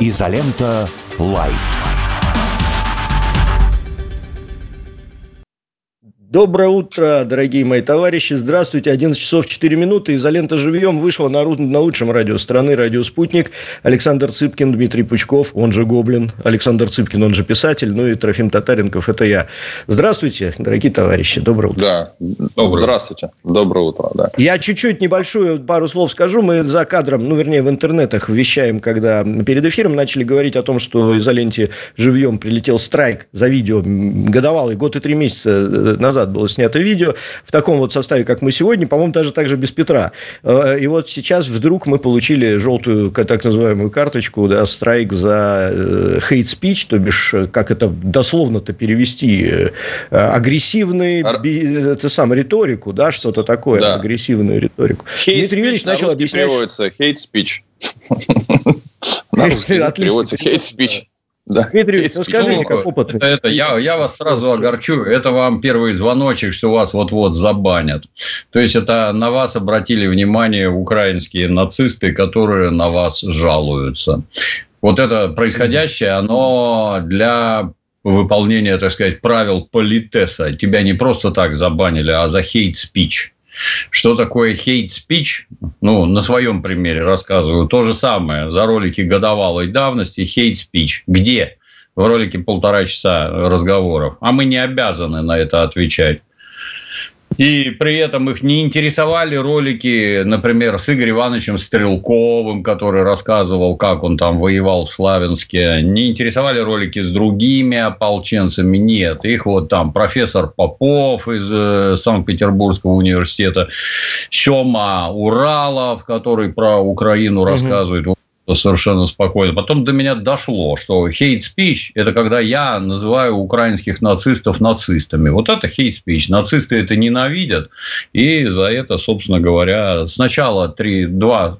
Изолента. Live. Доброе утро, дорогие мои товарищи. Здравствуйте. 11 часов 4 минуты. Изолента живьем вышла на, на лучшем радио страны, радио «Спутник». Александр Цыпкин, Дмитрий Пучков, он же Гоблин. Александр Цыпкин, он же писатель. Ну и Трофим Татаренков, это я. Здравствуйте, дорогие товарищи. Доброе утро. Да. Доброе. Здравствуйте. Доброе утро. Да. Я чуть-чуть небольшую пару слов скажу. Мы за кадром, ну, вернее, в интернетах вещаем, когда перед эфиром начали говорить о том, что изоленте живьем прилетел страйк за видео годовалый, год и три месяца назад назад было снято видео в таком вот составе, как мы сегодня, по-моему, даже так же без Петра. Э, и вот сейчас вдруг мы получили желтую так называемую карточку, да, страйк за э, hate speech, то бишь, э, как это дословно-то перевести, агрессивный, Ар... это сам риторику, да, что-то такое, да. агрессивную риторику. Hate Дмитрий Юрьевич начал объяснять... переводится. На русский переводится hate speech. Да. Дмитрий, ну скажите, как опытный. Это, это, я, я вас сразу огорчу. Это вам первый звоночек, что вас вот-вот забанят. То есть, это на вас обратили внимание украинские нацисты, которые на вас жалуются. Вот это происходящее, оно для выполнения, так сказать, правил политеса. Тебя не просто так забанили, а за хейт-спич. Что такое speech? Ну, на своем примере рассказываю. То же самое за ролики годовалой давности speech. Где? В ролике полтора часа разговоров. А мы не обязаны на это отвечать. И при этом их не интересовали ролики, например, с Игорем Ивановичем Стрелковым, который рассказывал, как он там воевал в Славянске. Не интересовали ролики с другими ополченцами. Нет. Их вот там профессор Попов из э, Санкт-Петербургского университета, Сема Уралов, который про Украину рассказывает совершенно спокойно. Потом до меня дошло, что hate speech – это когда я называю украинских нацистов нацистами. Вот это hate speech. Нацисты это ненавидят. И за это, собственно говоря, сначала три, два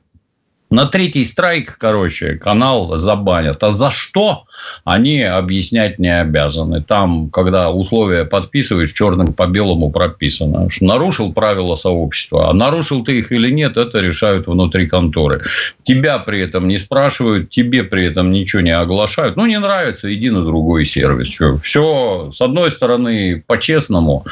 на третий страйк, короче, канал забанят. А за что, они объяснять не обязаны. Там, когда условия подписываешь, черным по белому прописано. Что нарушил правила сообщества. А нарушил ты их или нет, это решают внутри конторы. Тебя при этом не спрашивают, тебе при этом ничего не оглашают. Ну, не нравится, иди на другой сервис. Что? Все, с одной стороны, по-честному,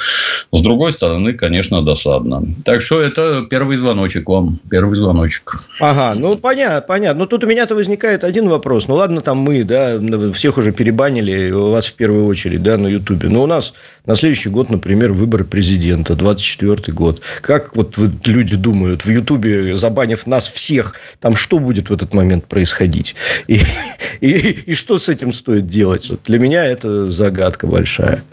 с другой стороны, конечно, досадно. Так что это первый звоночек вам. Первый звоночек. Ага, ну ну, понятно, понятно. Но тут у меня-то возникает один вопрос. Ну, ладно, там мы, да, всех уже перебанили, у вас в первую очередь, да, на Ютубе. Но у нас на следующий год, например, выборы президента, 24-й год. Как вот люди думают, в Ютубе, забанив нас всех, там что будет в этот момент происходить? И, и, и что с этим стоит делать? Вот для меня это загадка большая.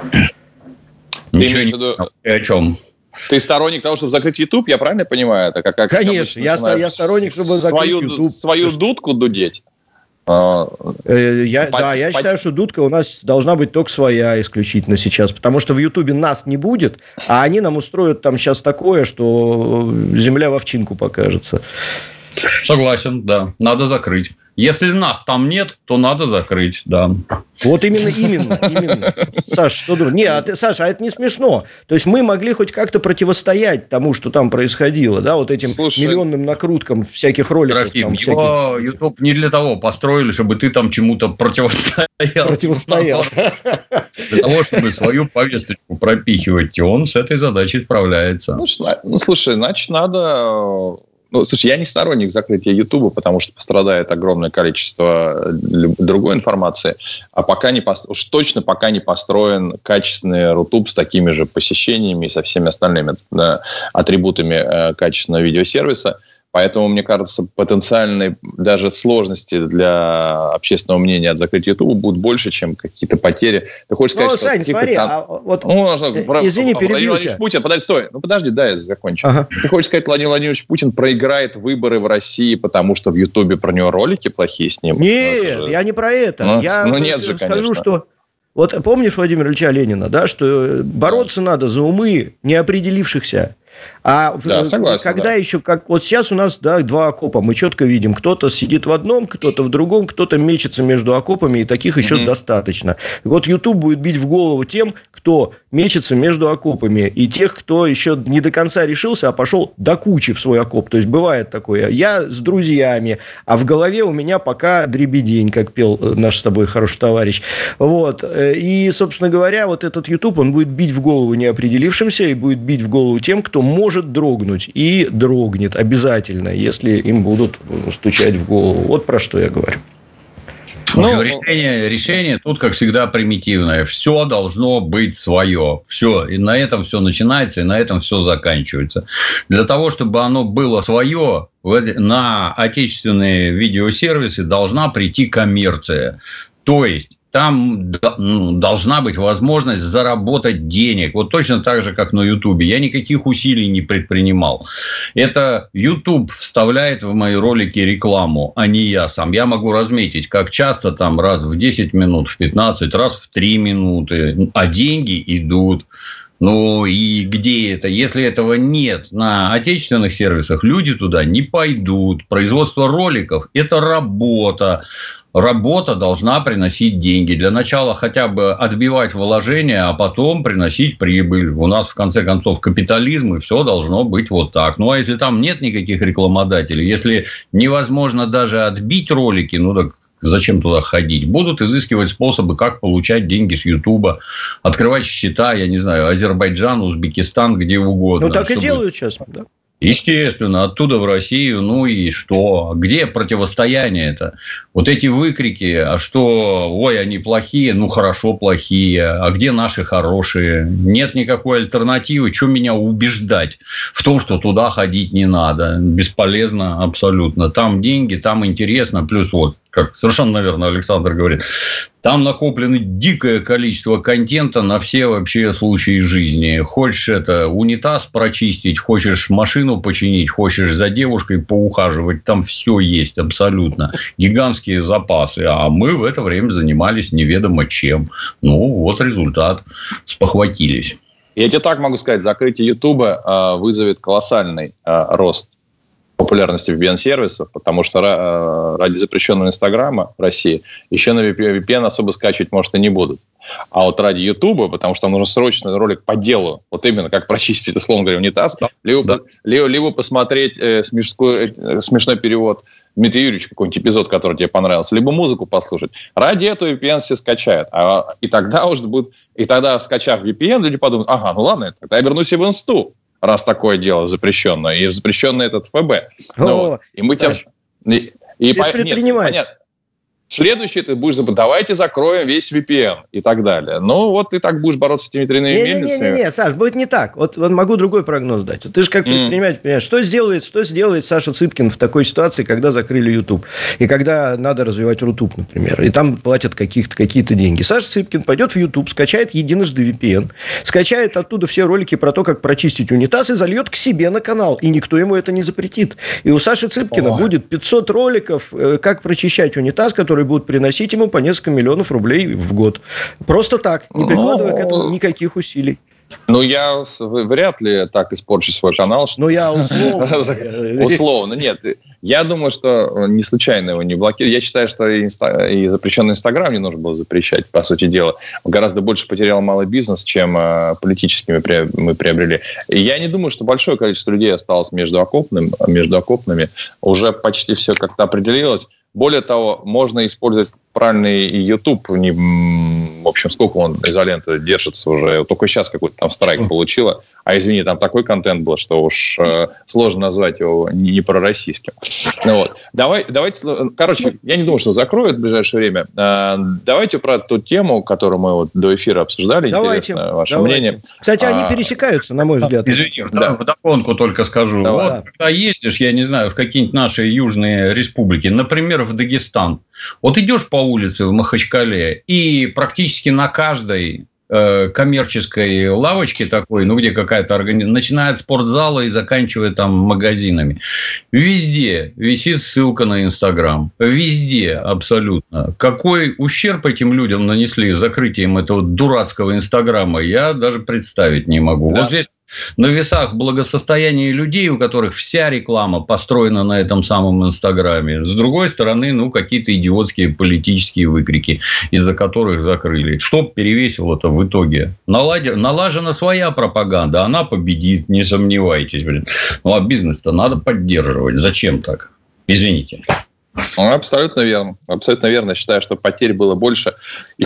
Ничего не... О чем? Ты сторонник того, чтобы закрыть YouTube, я правильно понимаю? Это как, как Конечно, я, я сторонник, чтобы закрыть свою, YouTube. Свою дудку дудеть. А, э, я, по, да, я по... считаю, что дудка у нас должна быть только своя исключительно сейчас, потому что в Ютубе нас не будет, а они нам устроят там сейчас такое, что земля в овчинку покажется. Согласен, да, надо закрыть. Если нас там нет, то надо закрыть, да. Вот именно, именно, именно. Саш, что думаешь? Не, а ты, Саша, а это не смешно. То есть, мы могли хоть как-то противостоять тому, что там происходило, да, вот этим Слушай, миллионным накруткам всяких роликов. Трофим, там, его всяких... YouTube не для того построили, чтобы ты там чему-то противостоял. Противостоял. Для того, чтобы свою повесточку пропихивать, и он с этой задачей справляется. Ну, ну слушай, значит, надо ну, слушай, я не сторонник закрытия Ютуба, потому что пострадает огромное количество э, другой информации. А пока не уж точно пока не построен качественный Рутуб с такими же посещениями и со всеми остальными да, атрибутами э, качественного видеосервиса. Поэтому, мне кажется, потенциальные даже сложности для общественного мнения от закрытия YouTube будут больше, чем какие-то потери. Ты хочешь сказать, ну, что... Сань, смотри, там... а вот... Ну, нужно... Э, извини, Владимир Владимирович Путин, подожди, стой. Ну, подожди, дай я закончу. Ага. Ты хочешь сказать, Владимир Владимирович Путин проиграет выборы в России, потому что в Ютубе про него ролики плохие снимут? Нет, ну, я не про это. Ну, я ну, нет же, скажу, конечно. что... Вот помнишь Владимира Ильича Ленина, да, что бороться да. надо за умы неопределившихся А да, согласен, когда да. еще, как вот сейчас у нас да, два окопа, мы четко видим, кто-то сидит в одном, кто-то в другом, кто-то мечется между окопами, и таких еще mm-hmm. достаточно. Вот YouTube будет бить в голову тем, кто мечется между окопами, и тех, кто еще не до конца решился, а пошел до кучи в свой окоп. То есть бывает такое. Я с друзьями, а в голове у меня пока дребедень, как пел э, наш с тобой хороший товарищ. Вот. Э, и, собственно говоря, вот этот YouTube, он будет бить в голову неопределившимся и будет бить в голову тем, кто может дрогнуть. И дрогнет обязательно, если им будут стучать в голову. Вот про что я говорю. Ну, решение, решение тут, как всегда, примитивное. Все должно быть свое. Все. И на этом все начинается, и на этом все заканчивается. Для того, чтобы оно было свое, на отечественные видеосервисы должна прийти коммерция. То есть там ну, должна быть возможность заработать денег. Вот точно так же, как на Ютубе. Я никаких усилий не предпринимал. Это YouTube вставляет в мои ролики рекламу, а не я сам. Я могу разметить, как часто там раз в 10 минут, в 15, раз в 3 минуты. А деньги идут. Ну и где это? Если этого нет на отечественных сервисах, люди туда не пойдут. Производство роликов – это работа работа должна приносить деньги. Для начала хотя бы отбивать вложения, а потом приносить прибыль. У нас, в конце концов, капитализм, и все должно быть вот так. Ну, а если там нет никаких рекламодателей, если невозможно даже отбить ролики, ну, так зачем туда ходить? Будут изыскивать способы, как получать деньги с Ютуба, открывать счета, я не знаю, Азербайджан, Узбекистан, где угодно. Ну, так чтобы... и делают сейчас, да. Естественно, оттуда в Россию, ну и что? Где противостояние это? Вот эти выкрики, а что, ой, они плохие, ну хорошо, плохие, а где наши хорошие? Нет никакой альтернативы, что меня убеждать в том, что туда ходить не надо? Бесполезно абсолютно. Там деньги, там интересно, плюс вот как совершенно, наверное, Александр говорит, там накоплено дикое количество контента на все вообще случаи жизни. Хочешь это унитаз прочистить, хочешь машину починить, хочешь за девушкой поухаживать, там все есть абсолютно. Гигантские запасы. А мы в это время занимались неведомо чем. Ну, вот результат. Спохватились. Я тебе так могу сказать, закрытие Ютуба а, вызовет колоссальный а, рост популярности VPN-сервисов, потому что э, ради запрещенного Инстаграма в России еще на VPN особо скачивать, может, и не будут. А вот ради Ютуба, потому что нужно срочно ролик по делу, вот именно как прочистить, условно говоря, унитаз, да. либо, да. либо, либо посмотреть э, смешной, э, смешной перевод Дмитрия Юрьевича, какой-нибудь эпизод, который тебе понравился, либо музыку послушать. Ради этого VPN все скачают. А, и тогда уже будет... И тогда, скачав VPN, люди подумают, ага, ну ладно, тогда я вернусь и в инсту раз такое дело запрещенное, и запрещенное этот ФБ. О, ну. И мы тем... И, и по... Нет, понятно. Следующий ты будешь, давайте закроем весь VPN и так далее. Ну, вот ты так будешь бороться с этими тройными не, мельницами. Не-не-не, Саш, будет не так. Вот, вот могу другой прогноз дать. Ты же как предприниматель mm. понимаешь, что сделает, что сделает Саша Цыпкин в такой ситуации, когда закрыли YouTube? И когда надо развивать Рутуб, например. И там платят каких-то, какие-то деньги. Саша Цыпкин пойдет в YouTube, скачает единожды VPN, скачает оттуда все ролики про то, как прочистить унитаз и зальет к себе на канал. И никто ему это не запретит. И у Саши Цыпкина Ой. будет 500 роликов, э, как прочищать унитаз, который которые будут приносить ему по несколько миллионов рублей в год. Просто так, не прикладывая к этому никаких усилий. Ну, я вряд ли так испорчу свой канал. Что... Ну, я условно. Условно, нет. Я думаю, что не случайно его не блокируют. Я считаю, что и, инста... и запрещенный Инстаграм не нужно было запрещать, по сути дела. Он гораздо больше потерял малый бизнес, чем э, политически мы, мы приобрели. И я не думаю, что большое количество людей осталось между, окопным, между окопными. Уже почти все как-то определилось. Более того, можно использовать правильный YouTube, не, в общем, сколько он изоленты держится уже, только сейчас какой-то там страйк получила, а извини, там такой контент был, что уж э, сложно назвать его не, не пророссийским. Ну, вот. Давай, давайте, короче, я не думаю, что закроют в ближайшее время. Э, давайте про ту тему, которую мы вот до эфира обсуждали, давайте, интересно ваше давайте. мнение. Кстати, они а, пересекаются, на мой взгляд. Извини, да. вдогонку только скажу. Давай. Вот, когда ездишь, я не знаю, в какие-нибудь наши южные республики, например, в Дагестан, вот идешь по улице в Махачкале, и практически на каждой э, коммерческой лавочке такой, ну, где какая-то организация, начиная от спортзала и заканчивая там магазинами. Везде висит ссылка на Инстаграм. Везде абсолютно. Какой ущерб этим людям нанесли закрытием этого дурацкого Инстаграма, я даже представить не могу. Да. Вот здесь на весах благосостояния людей, у которых вся реклама построена на этом самом Инстаграме. С другой стороны, ну, какие-то идиотские политические выкрики, из-за которых закрыли. Что перевесило-то в итоге? Наладе... Налажена своя пропаганда, она победит, не сомневайтесь. Блин. Ну, а бизнес-то надо поддерживать. Зачем так? Извините. Ну, абсолютно верно. Абсолютно верно. Считаю, что потерь было больше. И,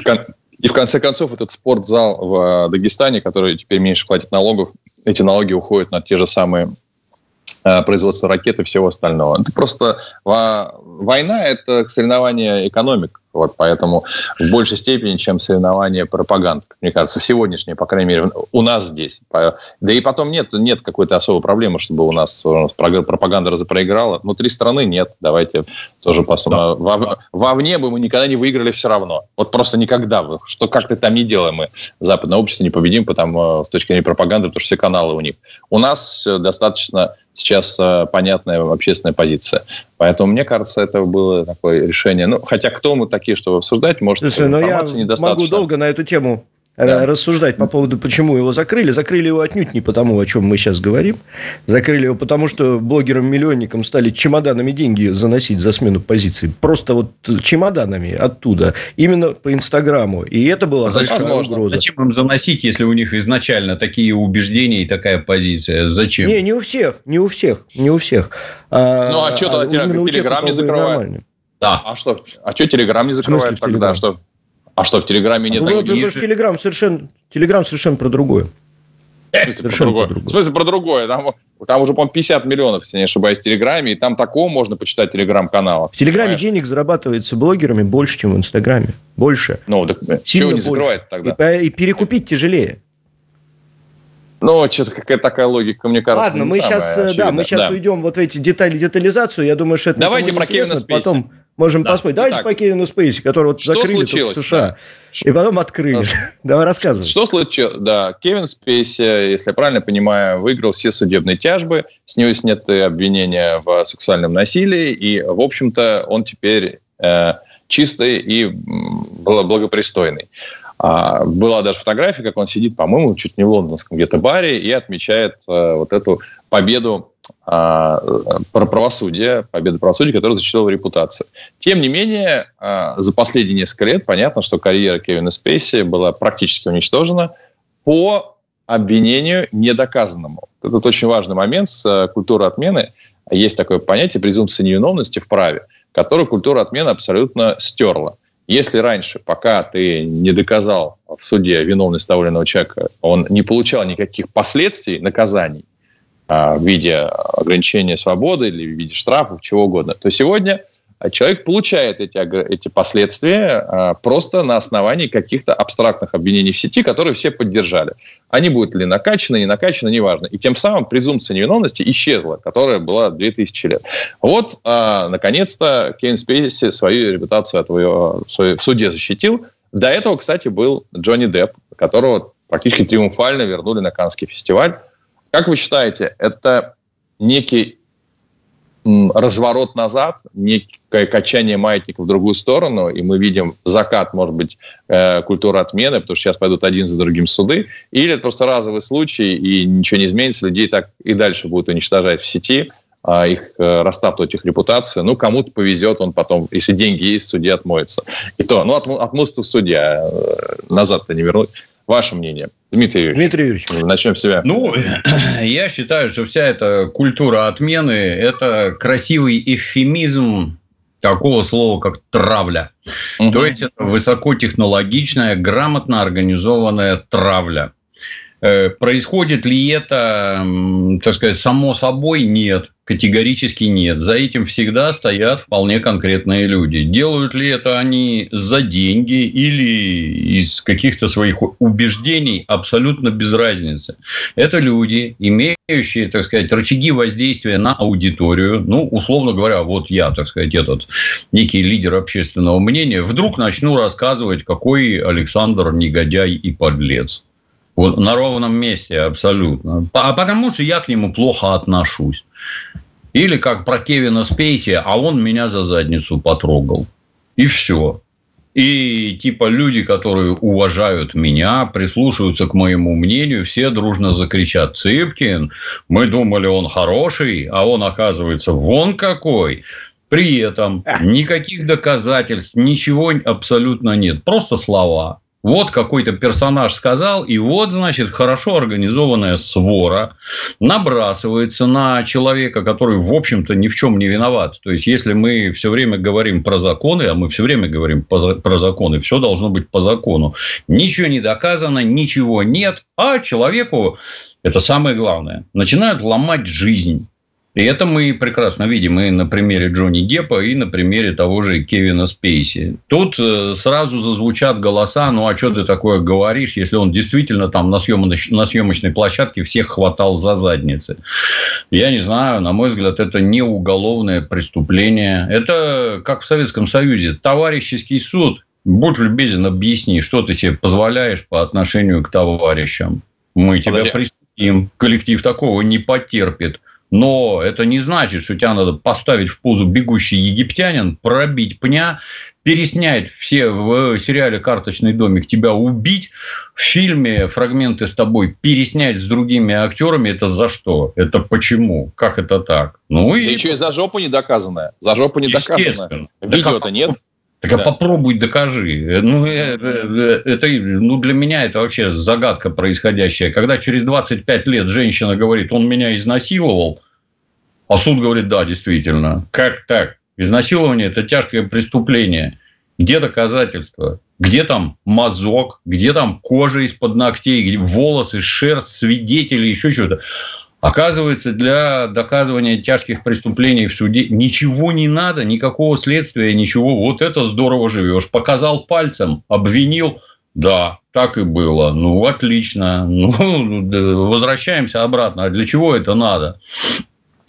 и в конце концов, этот спортзал в Дагестане, который теперь меньше платит налогов, эти налоги уходят на те же самые э, производство ракет и всего остального. Это просто война – это соревнование экономик. Вот поэтому в большей степени, чем соревнование пропаганд, мне кажется, в сегодняшней, по крайней мере, у нас здесь. Да и потом нет, нет какой-то особой проблемы, чтобы у нас, у нас пропаганда проиграла. Внутри страны нет. Давайте тоже посмотрим. Да. вовне бы мы никогда не выиграли все равно. Вот просто никогда. Что как-то там не делаем мы. Западное общество не победим потому, с точки зрения пропаганды, потому что все каналы у них. У нас достаточно сейчас э, понятная общественная позиция. Поэтому, мне кажется, это было такое решение. Ну, хотя кто мы такие, чтобы обсуждать, может, Слушай, но я могу долго на эту тему да. рассуждать по поводу, почему его закрыли. Закрыли его отнюдь не потому, о чем мы сейчас говорим. Закрыли его потому, что блогерам-миллионникам стали чемоданами деньги заносить за смену позиций. Просто вот чемоданами оттуда. Именно по Инстаграму. И это было Возможно. угроза. Зачем им заносить, если у них изначально такие убеждения и такая позиция? Зачем? Не, не у всех. Не у всех. Не у всех. А, ну, а что тогда а, Телеграм не закрывает? Да. А что, а что Телеграм не закрывает тогда? Что, а что, в Телеграме нет... Ну, потому что Телеграм совершенно, Телеграм совершенно про другое. В смысле, про другое? про другое? В смысле про другое? Там, там уже, по-моему, 50 миллионов, если не ошибаюсь, в Телеграме, и там такого можно почитать Телеграм-канала. В Телеграме понимаешь? денег зарабатывается блогерами больше, чем в Инстаграме. Больше. Ну, так чего не закрывает тогда? И, и перекупить тяжелее. Ну, что-то какая-то такая логика, мне кажется, Ладно, мы сейчас, очевидно. да, мы сейчас да. уйдем вот в эти детали, детализацию. Я думаю, что это Давайте про Кевина Спейси. Потом можем да. поспорить. Давайте Итак, по Кевину Спейси, который вот закрыли в США. Да. И потом открыли. Давай рассказывай. Что случилось? Да, Кевин Спейси, если я правильно понимаю, выиграл все судебные тяжбы, с него сняты обвинения в сексуальном насилии, и, в общем-то, он теперь э, чистый и благопристойный. А, была даже фотография, как он сидит, по-моему, чуть не в лондонском где-то баре и отмечает а, вот эту победу а, правосудия, победу правосудия, которая защитила репутацию. Тем не менее, а, за последние несколько лет понятно, что карьера Кевина Спейси была практически уничтожена по обвинению недоказанному. Это очень важный момент с а, культурой отмены. Есть такое понятие презумпции невиновности в праве, которую культура отмены абсолютно стерла. Если раньше, пока ты не доказал в суде виновность того или иного человека, он не получал никаких последствий, наказаний в виде ограничения свободы или в виде штрафов, чего угодно, то сегодня а человек получает эти, эти последствия а, просто на основании каких-то абстрактных обвинений в сети, которые все поддержали. Они будут ли накачаны, не накачаны, неважно. И тем самым презумпция невиновности исчезла, которая была 2000 лет. Вот, а, наконец-то, Кейн Спейси свою репутацию отвоевал, в суде защитил. До этого, кстати, был Джонни Депп, которого практически триумфально вернули на Каннский фестиваль. Как вы считаете, это некий разворот назад, некое качание маятника в другую сторону, и мы видим закат, может быть, э, культуры отмены, потому что сейчас пойдут один за другим суды, или это просто разовый случай, и ничего не изменится, людей так и дальше будут уничтожать в сети, а их э, растаптывать их репутацию. Ну, кому-то повезет, он потом, если деньги есть, судья отмоется. И то, ну, от, в суде, а назад-то не вернуть. Ваше мнение, Дмитрий Юрьевич. Дмитрий Юрьевич. Начнем с себя. Ну, я считаю, что вся эта культура отмены – это красивый эвфемизм такого слова, как травля. Угу. То есть, это высокотехнологичная, грамотно организованная травля. Э, происходит ли это, так сказать, само собой? Нет, категорически нет. За этим всегда стоят вполне конкретные люди. Делают ли это они за деньги или из каких-то своих убеждений? Абсолютно без разницы. Это люди, имеющие, так сказать, рычаги воздействия на аудиторию. Ну, условно говоря, вот я, так сказать, этот некий лидер общественного мнения, вдруг начну рассказывать, какой Александр негодяй и подлец. Вот на ровном месте абсолютно. А потому что я к нему плохо отношусь. Или как про Кевина Спейси, а он меня за задницу потрогал. И все. И типа люди, которые уважают меня, прислушиваются к моему мнению, все дружно закричат «Цыпкин, мы думали, он хороший, а он, оказывается, вон какой». При этом никаких доказательств, ничего абсолютно нет. Просто слова. Вот какой-то персонаж сказал, и вот, значит, хорошо организованная свора набрасывается на человека, который, в общем-то, ни в чем не виноват. То есть, если мы все время говорим про законы, а мы все время говорим про законы, все должно быть по закону. Ничего не доказано, ничего нет, а человеку, это самое главное, начинают ломать жизнь. И это мы прекрасно видим и на примере Джонни Деппа, и на примере того же Кевина Спейси. Тут э, сразу зазвучат голоса, ну а что ты такое говоришь, если он действительно там на, съемочной, на съемочной площадке всех хватал за задницы. Я не знаю, на мой взгляд, это не уголовное преступление. Это как в Советском Союзе. Товарищеский суд. Будь любезен, объясни, что ты себе позволяешь по отношению к товарищам. Мы тебя Подожди. пристим. Коллектив такого не потерпит. Но это не значит, что тебя надо поставить в позу бегущий египтянин, пробить пня, переснять все в сериале «Карточный домик», тебя убить, в фильме фрагменты с тобой переснять с другими актерами. Это за что? Это почему? Как это так? Ну, и... еще и за жопу не доказанное. За жопу не доказанное. Видео-то нет. Так а да. а попробуй докажи. Ну, это, э, это, ну, для меня это вообще загадка происходящая. Когда через 25 лет женщина говорит, он меня изнасиловал, а суд говорит, да, действительно. Как так? Изнасилование – это тяжкое преступление. Где доказательства? Где там мазок? Где там кожа из-под ногтей? Где волосы, шерсть, свидетели, еще что-то? Оказывается, для доказывания тяжких преступлений в суде ничего не надо, никакого следствия, ничего. Вот это здорово живешь. Показал пальцем, обвинил, да, так и было. Ну, отлично. Ну, возвращаемся обратно. А для чего это надо?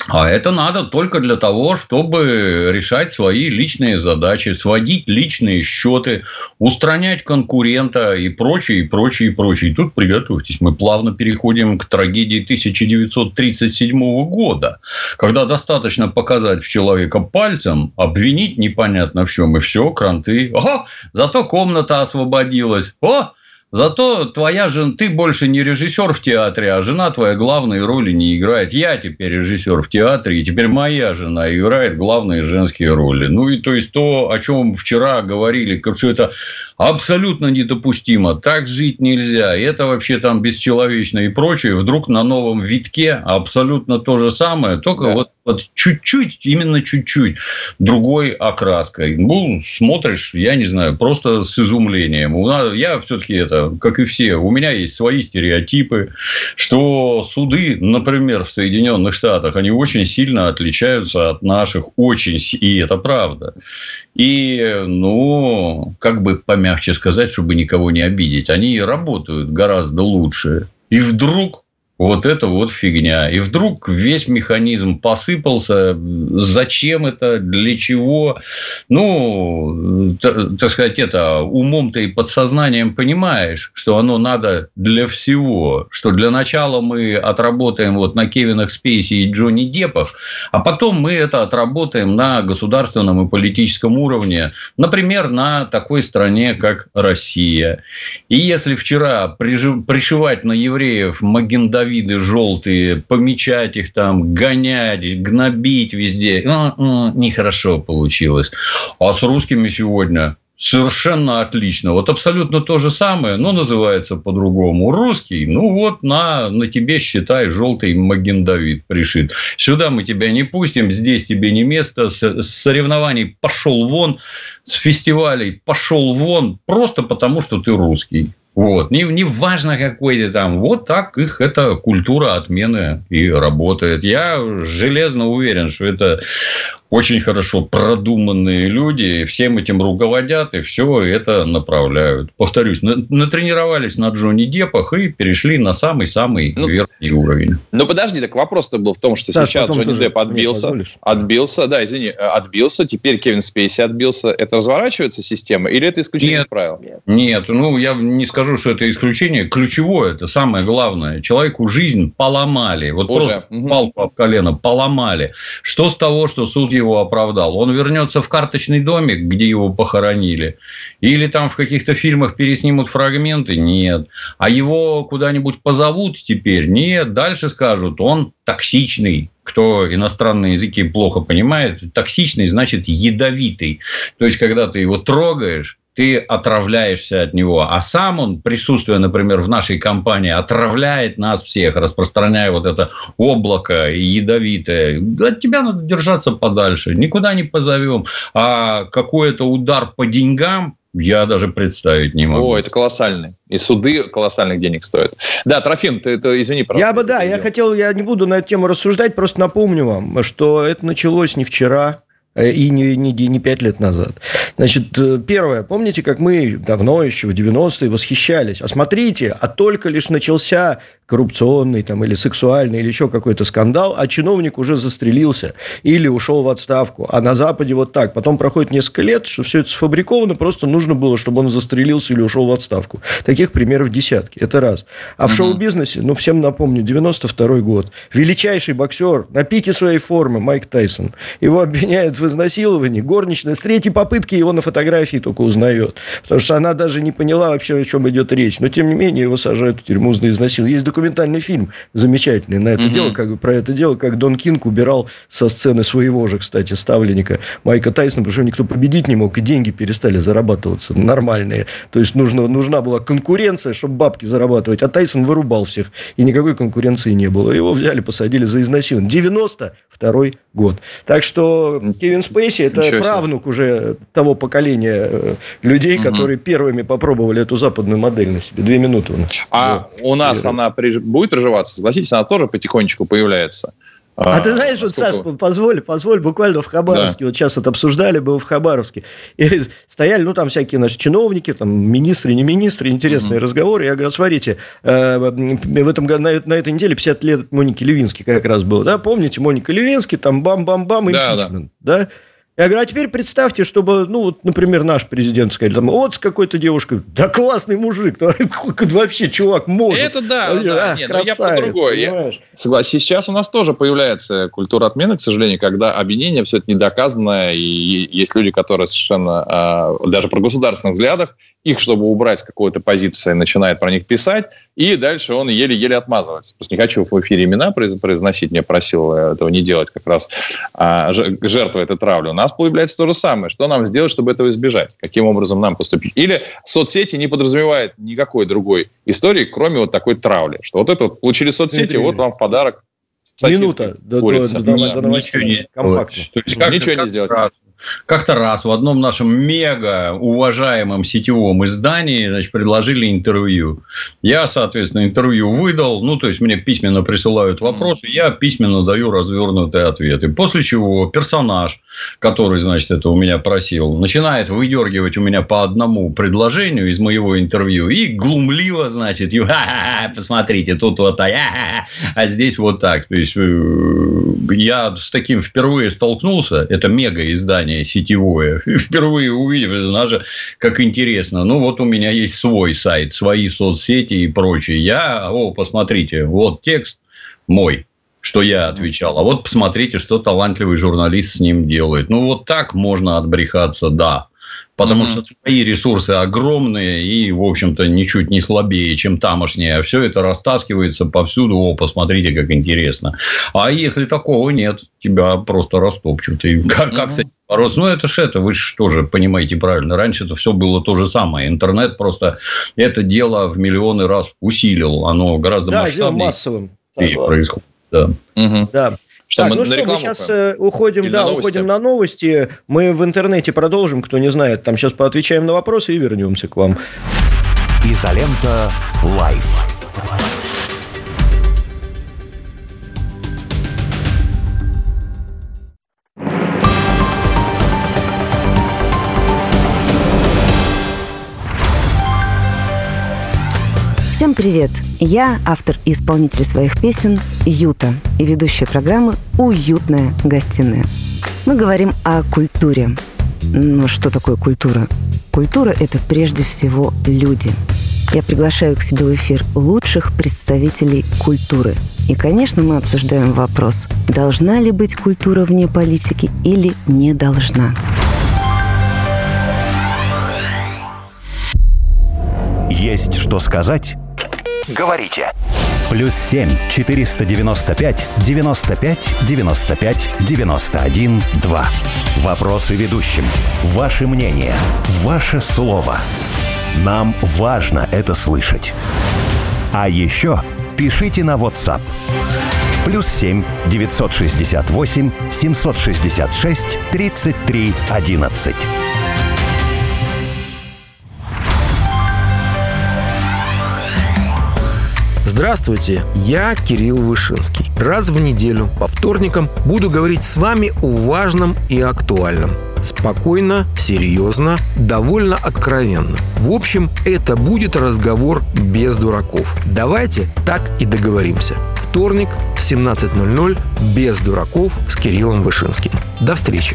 А это надо только для того, чтобы решать свои личные задачи, сводить личные счеты, устранять конкурента и прочее, и прочее, и прочее. И тут приготовьтесь, мы плавно переходим к трагедии 1937 года, когда достаточно показать в человека пальцем, обвинить непонятно в чем, и все, кранты. О, зато комната освободилась. О, Зато твоя жена, ты больше не режиссер в театре, а жена твоя главные роли не играет. Я теперь режиссер в театре, и теперь моя жена играет главные женские роли. Ну и то есть то, о чем вчера говорили, как все это абсолютно недопустимо. Так жить нельзя. Это вообще там бесчеловечно и прочее. Вдруг на новом витке абсолютно то же самое, только да. вот вот чуть-чуть, именно чуть-чуть другой окраской. Ну, смотришь, я не знаю, просто с изумлением. Я все-таки это, как и все, у меня есть свои стереотипы, что суды, например, в Соединенных Штатах, они очень сильно отличаются от наших, очень, и это правда. И, ну, как бы помягче сказать, чтобы никого не обидеть, они работают гораздо лучше. И вдруг вот это вот фигня. И вдруг весь механизм посыпался. Зачем это? Для чего? Ну, так сказать, это умом ты и подсознанием понимаешь, что оно надо для всего. Что для начала мы отработаем вот на Кевинах Спейси и Джонни Деппах, а потом мы это отработаем на государственном и политическом уровне. Например, на такой стране, как Россия. И если вчера пришивать на евреев Магендавид виды желтые, помечать их там, гонять, гнобить везде. Ну, ну, нехорошо получилось. А с русскими сегодня совершенно отлично. Вот абсолютно то же самое, но называется по-другому. Русский, ну вот на, на тебе, считай, желтый Магендавид пришит. Сюда мы тебя не пустим, здесь тебе не место, с соревнований пошел вон, с фестивалей пошел вон, просто потому, что ты русский. Вот. Не, не важно, какой ты там. Вот так их эта культура отмены и работает. Я железно уверен, что это очень хорошо продуманные люди, всем этим руководят и все это направляют. Повторюсь, натренировались на Джонни Депах и перешли на самый-самый ну, верхний уровень. Ну, подожди, так вопрос-то был в том, что да, сейчас Джонни Депп отбился, отбился, да, извини, отбился, теперь Кевин Спейси отбился. Это разворачивается система или это исключение нет, из правил? Нет, ну, я не скажу, что это исключение. Ключевое, это самое главное. Человеку жизнь поломали. Вот Уже. просто угу. палку об колено поломали. Что с того, что суд его оправдал? Он вернется в карточный домик, где его похоронили? Или там в каких-то фильмах переснимут фрагменты? Нет. А его куда-нибудь позовут теперь? Нет. Дальше скажут, он токсичный, кто иностранные языки плохо понимает, токсичный значит ядовитый. То есть, когда ты его трогаешь, ты отравляешься от него. А сам он, присутствуя, например, в нашей компании, отравляет нас всех, распространяя вот это облако ядовитое. От тебя надо держаться подальше, никуда не позовем. А какой-то удар по деньгам, я даже представить не могу. О, это колоссальный. И суды колоссальных денег стоят. Да, Трофим, ты, ты извини, пожалуйста. Я бы, да, я хотел, я не буду на эту тему рассуждать, просто напомню вам, что это началось не вчера, и не, не, не 5 лет назад. Значит, э, первое. Помните, как мы давно еще, в 90-е, восхищались? А смотрите, а только лишь начался коррупционный там, или сексуальный, или еще какой-то скандал, а чиновник уже застрелился или ушел в отставку. А на Западе вот так. Потом проходит несколько лет, что все это сфабриковано, просто нужно было, чтобы он застрелился или ушел в отставку. Таких примеров десятки. Это раз. А в шоу-бизнесе, ну, всем напомню, 92 год. Величайший боксер на пике своей формы Майк Тайсон. Его обвиняют в изнасиловании. Горничная с третьей попытки его на фотографии только узнает. Потому что она даже не поняла вообще, о чем идет речь. Но, тем не менее, его сажают в тюрьму за изнасилование. Есть документальный фильм замечательный на это угу. дело, как, про это дело, как Дон Кинг убирал со сцены своего же, кстати, ставленника Майка Тайсона, потому что никто победить не мог, и деньги перестали зарабатываться нормальные. То есть нужно, нужна была конкуренция, чтобы бабки зарабатывать, а Тайсон вырубал всех, и никакой конкуренции не было. Его взяли, посадили за изнасилование. 92 год. Так что Кевин Спейси – это правнук уже того поколения э, людей, угу. которые первыми попробовали эту западную модель на себе. Две минуты. А у нас она при будет приживаться, согласитесь, она тоже потихонечку появляется. А, а ты знаешь, вот, Саш, позволь, позволь, буквально в Хабаровске, да. вот сейчас это обсуждали, был в Хабаровске, и стояли, ну, там всякие наши чиновники, там, министры, не министры, интересные угу. разговоры. Я говорю, смотрите, э, в этом, на, на этой неделе 50 лет Моники Левински как раз было, да, помните, Моника Левински, там бам-бам-бам, импичмент, да, да? Я говорю, а теперь представьте, чтобы, ну, вот, например, наш президент сказал, там, вот с какой-то девушкой, да классный мужик, да, вообще чувак может. Это да, а, да, нет, но я про другое. Я, согласен, сейчас у нас тоже появляется культура отмены, к сожалению, когда обвинение все это недоказанное, и есть люди, которые совершенно, а, даже про государственных взглядах, их, чтобы убрать с какой-то позиции, начинает про них писать, и дальше он еле-еле отмазывается. Просто не хочу в эфире имена произносить, мне просил этого не делать как раз а, жертва этой травли. У нас появляется то же самое. Что нам сделать, чтобы этого избежать? Каким образом нам поступить? Или соцсети не подразумевают никакой другой истории, кроме вот такой травли. Что вот это вот получили соцсети, вот вам в подарок Минута до, до, до, до, до новостей. Ничего не, компактно. То есть, как, Ничего не сделать. Раз, как-то раз в одном нашем мега уважаемом сетевом издании значит, предложили интервью. Я, соответственно, интервью выдал. Ну, то есть, мне письменно присылают вопросы, я письменно даю развернутые ответы. После чего персонаж, который, значит, это у меня просил, начинает выдергивать у меня по одному предложению из моего интервью и глумливо, значит, посмотрите, тут вот, а, а здесь вот так. То есть, э, я с таким впервые столкнулся. Это мега издание издание сетевое. Впервые увидел, даже как интересно. Ну, вот у меня есть свой сайт, свои соцсети и прочее. Я, о, посмотрите, вот текст мой что я отвечал. А вот посмотрите, что талантливый журналист с ним делает. Ну, вот так можно отбрехаться, да. Потому mm-hmm. что свои ресурсы огромные и, в общем-то, ничуть не слабее, чем тамошние. А все это растаскивается повсюду. О, посмотрите, как интересно. А если такого нет, тебя просто растопчут. И как, mm-hmm. как с этим бороться? Ну, это же это, вы же тоже понимаете правильно. Раньше это все было то же самое. Интернет просто это дело в миллионы раз усилил. Оно гораздо да, масштабнее. массовым. Происходит. Да. Угу. да. Что так, мы ну что, мы сейчас э, уходим, да, на уходим на новости. Мы в интернете продолжим, кто не знает. Там сейчас поотвечаем на вопросы и вернемся к вам. Изолента Live. Всем привет! Я автор и исполнитель своих песен Юта и ведущая программы «Уютная гостиная». Мы говорим о культуре. Но что такое культура? Культура – это прежде всего люди. я приглашаю к себе в эфир лучших представителей культуры. И, конечно, мы обсуждаем вопрос, должна ли быть культура вне политики или не должна. Есть что сказать? говорите. Плюс 7 495 95 95 91 2. Вопросы ведущим. Ваше мнение. Ваше слово. Нам важно это слышать. А еще пишите на WhatsApp. Плюс 7 968 766 33 11. Здравствуйте, я Кирилл Вышинский. Раз в неделю по вторникам буду говорить с вами о важном и актуальном. Спокойно, серьезно, довольно откровенно. В общем, это будет разговор без дураков. Давайте так и договоримся. Вторник в 17.00 без дураков с Кириллом Вышинским. До встречи.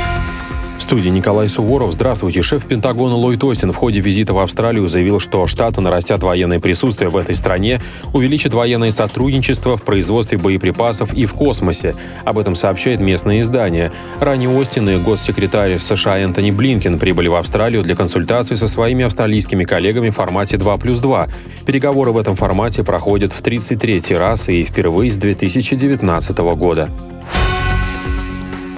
В студии Николай Суворов. Здравствуйте. Шеф Пентагона Ллойд Остин в ходе визита в Австралию заявил, что Штаты нарастят военное присутствие в этой стране, увеличат военное сотрудничество в производстве боеприпасов и в космосе. Об этом сообщает местное издание. Ранее Остин и госсекретарь США Энтони Блинкен прибыли в Австралию для консультаций со своими австралийскими коллегами в формате 2 плюс 2. Переговоры в этом формате проходят в 33 раз и впервые с 2019 года.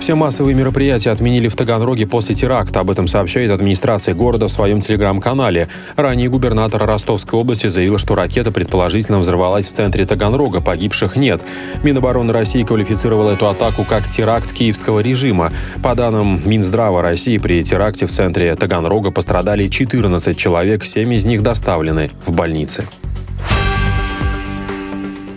Все массовые мероприятия отменили в Таганроге после теракта. Об этом сообщает администрация города в своем телеграм-канале. Ранее губернатор Ростовской области заявил, что ракета предположительно взорвалась в центре Таганрога. Погибших нет. Минобороны России квалифицировал эту атаку как теракт киевского режима. По данным Минздрава России, при теракте в центре Таганрога пострадали 14 человек, 7 из них доставлены в больницы.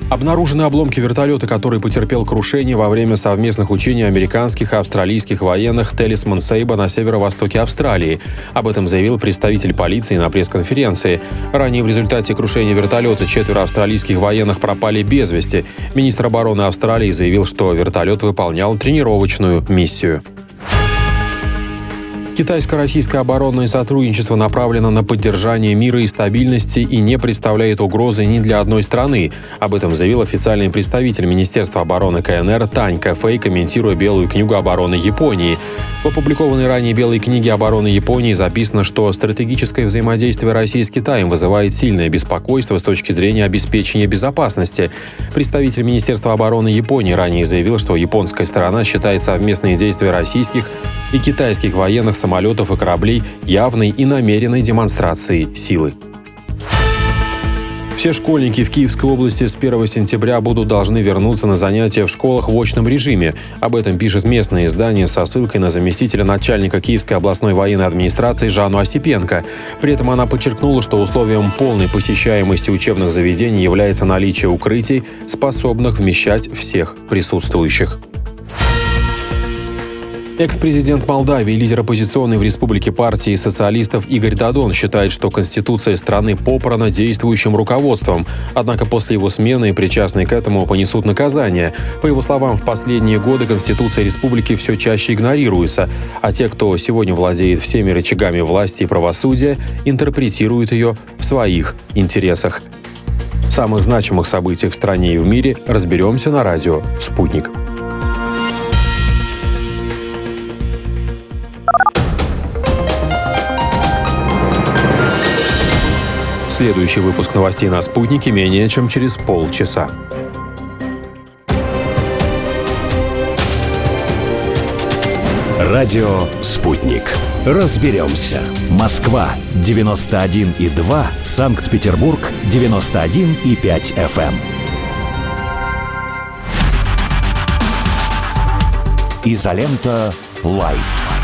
Обнаружены обломки вертолета, который потерпел крушение во время совместных учений американских и австралийских военных Телесман Сейба на северо-востоке Австралии. Об этом заявил представитель полиции на пресс-конференции. Ранее в результате крушения вертолета четверо австралийских военных пропали без вести. Министр обороны Австралии заявил, что вертолет выполнял тренировочную миссию. Китайско-российское оборонное сотрудничество направлено на поддержание мира и стабильности и не представляет угрозы ни для одной страны. Об этом заявил официальный представитель Министерства обороны КНР Тань Кафей, комментируя Белую книгу обороны Японии. В опубликованной ранее Белой книге обороны Японии записано, что стратегическое взаимодействие России с Китаем вызывает сильное беспокойство с точки зрения обеспечения безопасности. Представитель Министерства обороны Японии ранее заявил, что японская сторона считает совместные действия российских и китайских военных самолетов и кораблей явной и намеренной демонстрацией силы. Все школьники в Киевской области с 1 сентября будут должны вернуться на занятия в школах в очном режиме. Об этом пишет местное издание со ссылкой на заместителя начальника Киевской областной военной администрации Жанну Остепенко. При этом она подчеркнула, что условием полной посещаемости учебных заведений является наличие укрытий, способных вмещать всех присутствующих. Экс-президент Молдавии, лидер оппозиционной в республике партии социалистов Игорь Дадон считает, что конституция страны попрана действующим руководством. Однако после его смены причастные к этому понесут наказание. По его словам, в последние годы конституция республики все чаще игнорируется, а те, кто сегодня владеет всеми рычагами власти и правосудия, интерпретируют ее в своих интересах. В самых значимых событиях в стране и в мире разберемся на радио «Спутник». Следующий выпуск новостей на «Спутнике» менее чем через полчаса. Радио «Спутник». Разберемся. Москва, 91,2. Санкт-Петербург, 91,5 FM. Изолента «Live».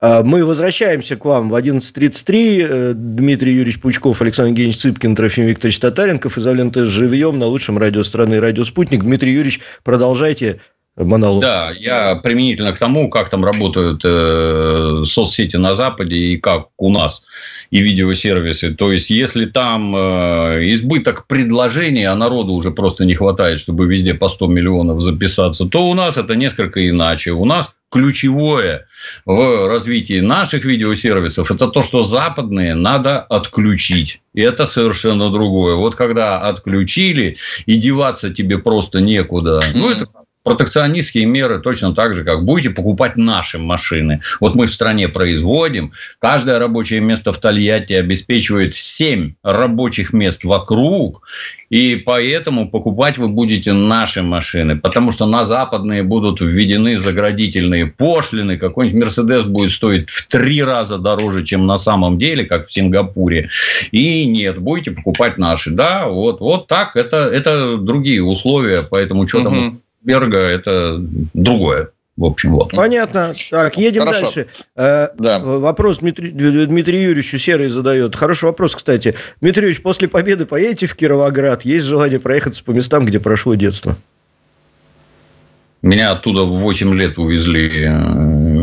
Мы возвращаемся к вам в 11.33. Э, Дмитрий Юрьевич Пучков, Александр Евгеньевич Цыпкин, Трофим Викторович Татаренков. Изолента живьем на лучшем радио страны «Радио Спутник». Дмитрий Юрьевич, продолжайте монолог. Да, я применительно к тому, как там работают э, соцсети на Западе и как у нас и видеосервисы. То есть, если там э, избыток предложений, а народу уже просто не хватает, чтобы везде по 100 миллионов записаться, то у нас это несколько иначе. У нас ключевое в развитии наших видеосервисов, это то, что западные надо отключить. И это совершенно другое. Вот когда отключили, и деваться тебе просто некуда. Ну, это протекционистские меры точно так же, как будете покупать наши машины. Вот мы в стране производим, каждое рабочее место в Тольятти обеспечивает 7 рабочих мест вокруг, и поэтому покупать вы будете наши машины, потому что на западные будут введены заградительные пошлины, какой-нибудь Мерседес будет стоить в три раза дороже, чем на самом деле, как в Сингапуре. И нет, будете покупать наши. Да, вот, вот так, это, это другие условия, поэтому что угу. Берга – это другое. В общем, вот. Понятно. Так, едем Хорошо. дальше. Э, да. Вопрос Дмитрий, Дмитрий Юрьевичу Серый задает. Хороший вопрос, кстати. Дмитрий Юрьевич, после победы поедете в Кировоград? Есть желание проехаться по местам, где прошло детство? Меня оттуда в 8 лет увезли.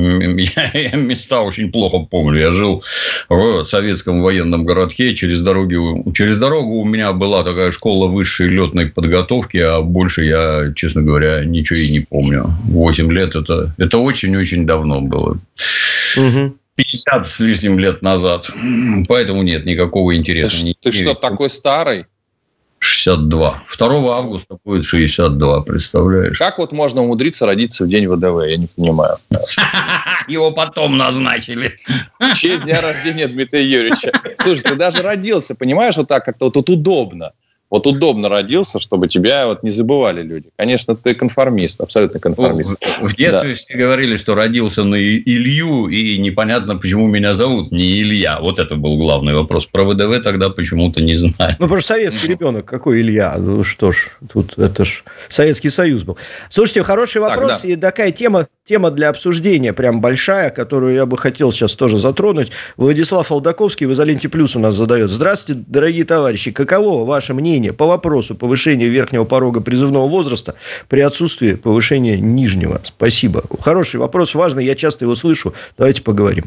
Я, я места очень плохо помню. Я жил в советском военном городке. Через, дороги, через дорогу у меня была такая школа высшей летной подготовки, а больше я, честно говоря, ничего и не помню. 8 лет это, это очень-очень давно было. Угу. 50 с лишним лет назад. Поэтому нет никакого интереса. Ты, ты что, такой старый? 62. 2 августа будет 62, представляешь? Как вот можно умудриться родиться в день ВДВ? Я не понимаю. Его потом назначили. В честь дня рождения Дмитрия Юрьевича. Слушай, ты даже родился, понимаешь, вот так как-то вот тут удобно вот удобно родился, чтобы тебя вот не забывали люди. Конечно, ты конформист, абсолютно конформист. Ну, в детстве да. все говорили, что родился на Илью, и непонятно, почему меня зовут не Илья. Вот это был главный вопрос. Про ВДВ тогда почему-то не знаю. Ну, просто советский ребенок, какой Илья? Ну, что ж, тут это ж Советский Союз был. Слушайте, хороший вопрос, так, да. и такая тема, тема для обсуждения, прям большая, которую я бы хотел сейчас тоже затронуть. Владислав Алдаковский в «Изоленте Плюс» у нас задает. Здравствуйте, дорогие товарищи. Каково ваше мнение мнение по вопросу повышения верхнего порога призывного возраста при отсутствии повышения нижнего? Спасибо. Хороший вопрос, важный, я часто его слышу. Давайте поговорим.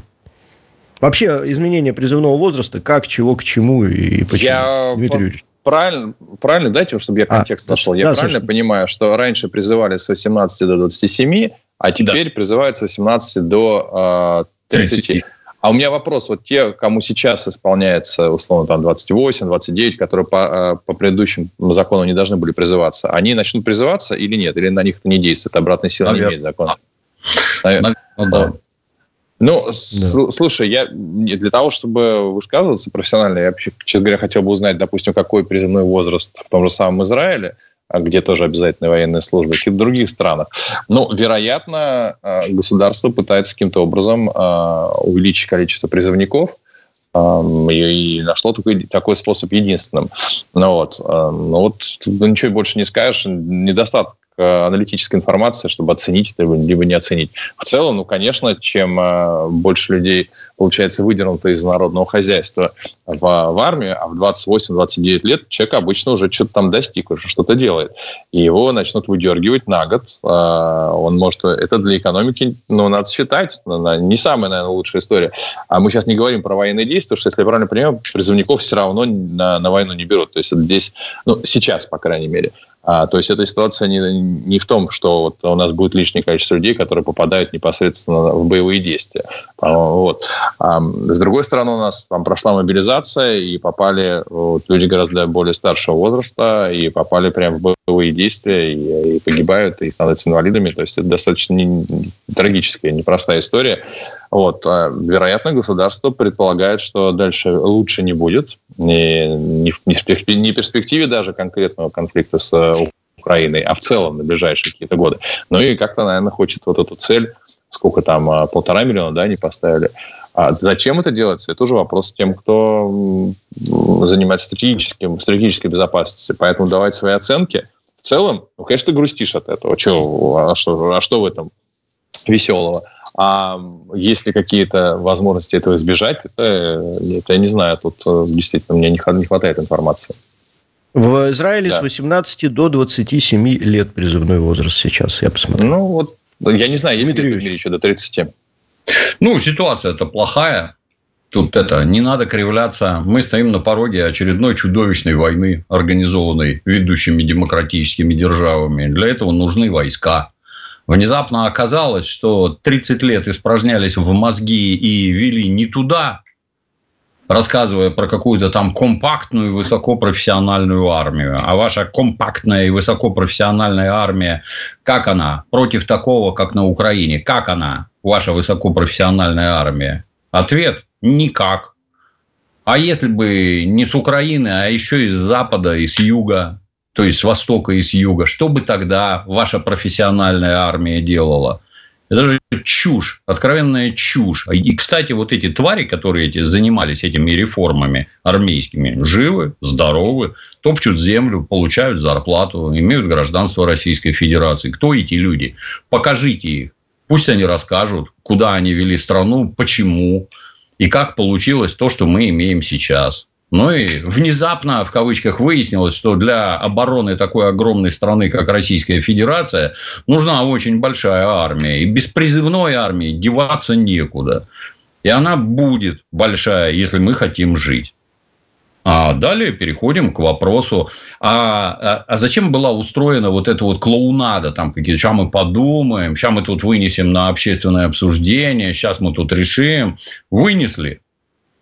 Вообще, изменение призывного возраста, как, чего, к чему и почему? Я Дмитрий Юрьевич. Правильно, правильно, дайте, чтобы я а, контекст а, нашел. Я да, правильно слушай. понимаю, что раньше призывали с 18 до 27, а теперь да. призывают с 18 до э, 30. 30. А у меня вопрос, вот те, кому сейчас исполняется, условно, там 28, 29, которые по, э, по предыдущим закону не должны были призываться, они начнут призываться или нет? Или на них это не действует? Обратной силы Наверное. не имеет закон? Наверное. да. Ну, да. С, слушай, я для того, чтобы высказываться профессионально, я вообще, честно говоря, хотел бы узнать, допустим, какой призывной возраст в том же самом Израиле, где тоже обязательная военная служба, и в других странах. Ну, вероятно, э, государство пытается каким-то образом э, увеличить количество призывников, и нашло такой, такой способ единственным. Ну вот, ну вот ничего больше не скажешь, недостаток аналитической информации, чтобы оценить это, либо не оценить. В целом, ну, конечно, чем э, больше людей, получается, выдернуто из народного хозяйства в, в армию, а в 28-29 лет человек обычно уже что-то там достиг, уже что-то делает. И его начнут выдергивать на год. Э, он может... Это для экономики, ну, надо считать, не самая, наверное, лучшая история. А мы сейчас не говорим про военные действия, что, если я правильно понимаю, призывников все равно на, на войну не берут. То есть здесь, ну, сейчас, по крайней мере. А, то есть эта ситуация не, не в том, что вот у нас будет лишнее количество людей, которые попадают непосредственно в боевые действия. А, вот. А, с другой стороны, у нас там прошла мобилизация, и попали вот, люди гораздо более старшего возраста, и попали прямо в боевые действия, и, и погибают, и становятся инвалидами. То есть это достаточно не, трагическая, непростая история. Вот. А, вероятно, государство предполагает, что дальше лучше не будет. Не, не, в, в перспективе даже конкретного конфликта с э, Украиной, а в целом на ближайшие какие-то годы. Ну и как-то, наверное, хочет вот эту цель, сколько там, а, полтора миллиона, да, не поставили. А зачем это делается? Это уже вопрос тем, кто занимается стратегическим, стратегической безопасностью. Поэтому давать свои оценки. В целом, ну, конечно, ты грустишь от этого. Че, а, что, а что в этом веселого? А есть ли какие-то возможности этого избежать, это, это я не знаю, тут э, действительно мне не хватает информации. В Израиле да. с 18 до 27 лет призывной возраст сейчас, я посмотрел. Ну, вот, я не знаю, есть ли в мире еще до 30. Ну, ситуация-то плохая. Тут это, не надо кривляться. Мы стоим на пороге очередной чудовищной войны, организованной ведущими демократическими державами. Для этого нужны войска. Внезапно оказалось, что 30 лет испражнялись в мозги и вели не туда, рассказывая про какую-то там компактную высокопрофессиональную армию. А ваша компактная и высокопрофессиональная армия, как она? Против такого, как на Украине. Как она, ваша высокопрофессиональная армия? Ответ – никак. А если бы не с Украины, а еще из Запада, и с Юга, то есть с Востока и с Юга, что бы тогда ваша профессиональная армия делала? Это же чушь, откровенная чушь. И, кстати, вот эти твари, которые эти, занимались этими реформами армейскими, живы, здоровы, топчут землю, получают зарплату, имеют гражданство Российской Федерации. Кто эти люди? Покажите их. Пусть они расскажут, куда они вели страну, почему и как получилось то, что мы имеем сейчас. Ну и внезапно, в кавычках, выяснилось, что для обороны такой огромной страны, как Российская Федерация, нужна очень большая армия. И без призывной армии деваться некуда. И она будет большая, если мы хотим жить. А далее переходим к вопросу, а, а, а зачем была устроена вот эта вот клоунада, там какие-то, сейчас мы подумаем, сейчас мы тут вынесем на общественное обсуждение, сейчас мы тут решим. Вынесли,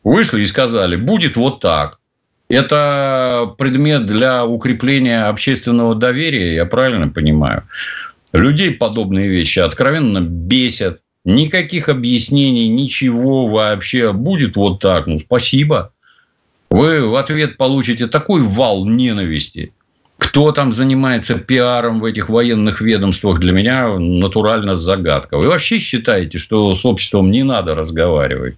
вышли и сказали, будет вот так. Это предмет для укрепления общественного доверия, я правильно понимаю? Людей подобные вещи откровенно бесят. Никаких объяснений, ничего вообще. Будет вот так. Ну, спасибо. Вы в ответ получите такой вал ненависти, кто там занимается пиаром в этих военных ведомствах, для меня натурально загадка. Вы вообще считаете, что с обществом не надо разговаривать?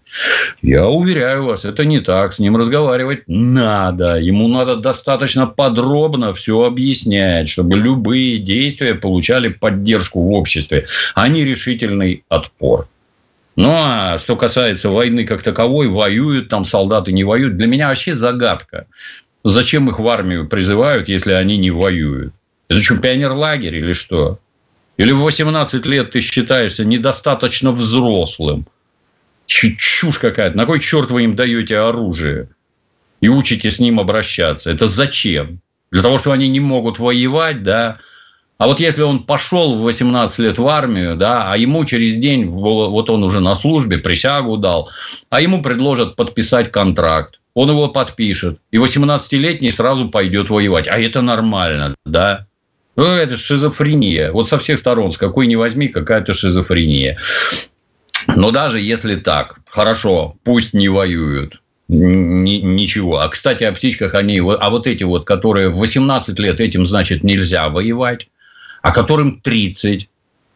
Я уверяю вас, это не так. С ним разговаривать надо. Ему надо достаточно подробно все объяснять, чтобы любые действия получали поддержку в обществе, а не решительный отпор. Ну, а что касается войны как таковой, воюют там солдаты, не воюют, для меня вообще загадка. Зачем их в армию призывают, если они не воюют? Это что, пионер-лагерь или что? Или в 18 лет ты считаешься недостаточно взрослым? Чушь какая-то. На кой черт вы им даете оружие? И учите с ним обращаться? Это зачем? Для того, что они не могут воевать, да? А вот если он пошел в 18 лет в армию, да, а ему через день, вот он уже на службе, присягу дал, а ему предложат подписать контракт он его подпишет. И 18-летний сразу пойдет воевать. А это нормально, да? Ну, это шизофрения. Вот со всех сторон, с какой ни возьми, какая-то шизофрения. Но даже если так, хорошо, пусть не воюют. Ни, ничего. А, кстати, о птичках они... А вот эти вот, которые в 18 лет, этим, значит, нельзя воевать. А которым 30.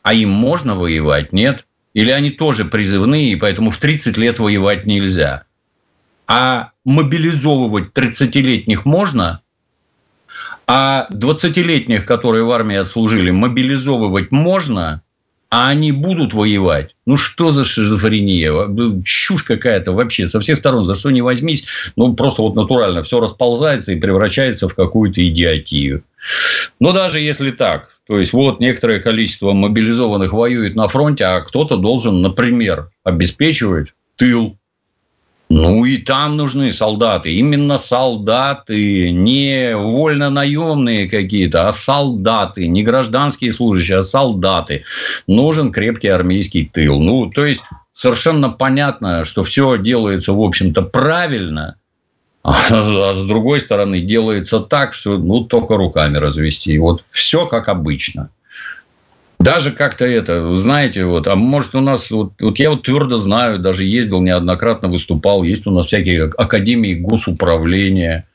А им можно воевать? Нет. Или они тоже призывные, и поэтому в 30 лет воевать нельзя. А мобилизовывать 30-летних можно, а 20-летних, которые в армии отслужили, мобилизовывать можно, а они будут воевать. Ну, что за шизофрения? Чушь какая-то вообще. Со всех сторон, за что не возьмись, ну, просто вот натурально все расползается и превращается в какую-то идиотию. Но даже если так, то есть, вот некоторое количество мобилизованных воюет на фронте, а кто-то должен, например, обеспечивать тыл ну, и там нужны солдаты. Именно солдаты, не вольно-наемные какие-то, а солдаты, не гражданские служащие, а солдаты. Нужен крепкий армейский тыл. Ну, то есть, совершенно понятно, что все делается, в общем-то, правильно, а с другой стороны делается так, что ну, только руками развести. Вот все как обычно. Даже как-то это, знаете, вот, а может у нас, вот, вот я вот твердо знаю, даже ездил неоднократно, выступал, есть у нас всякие академии госуправления,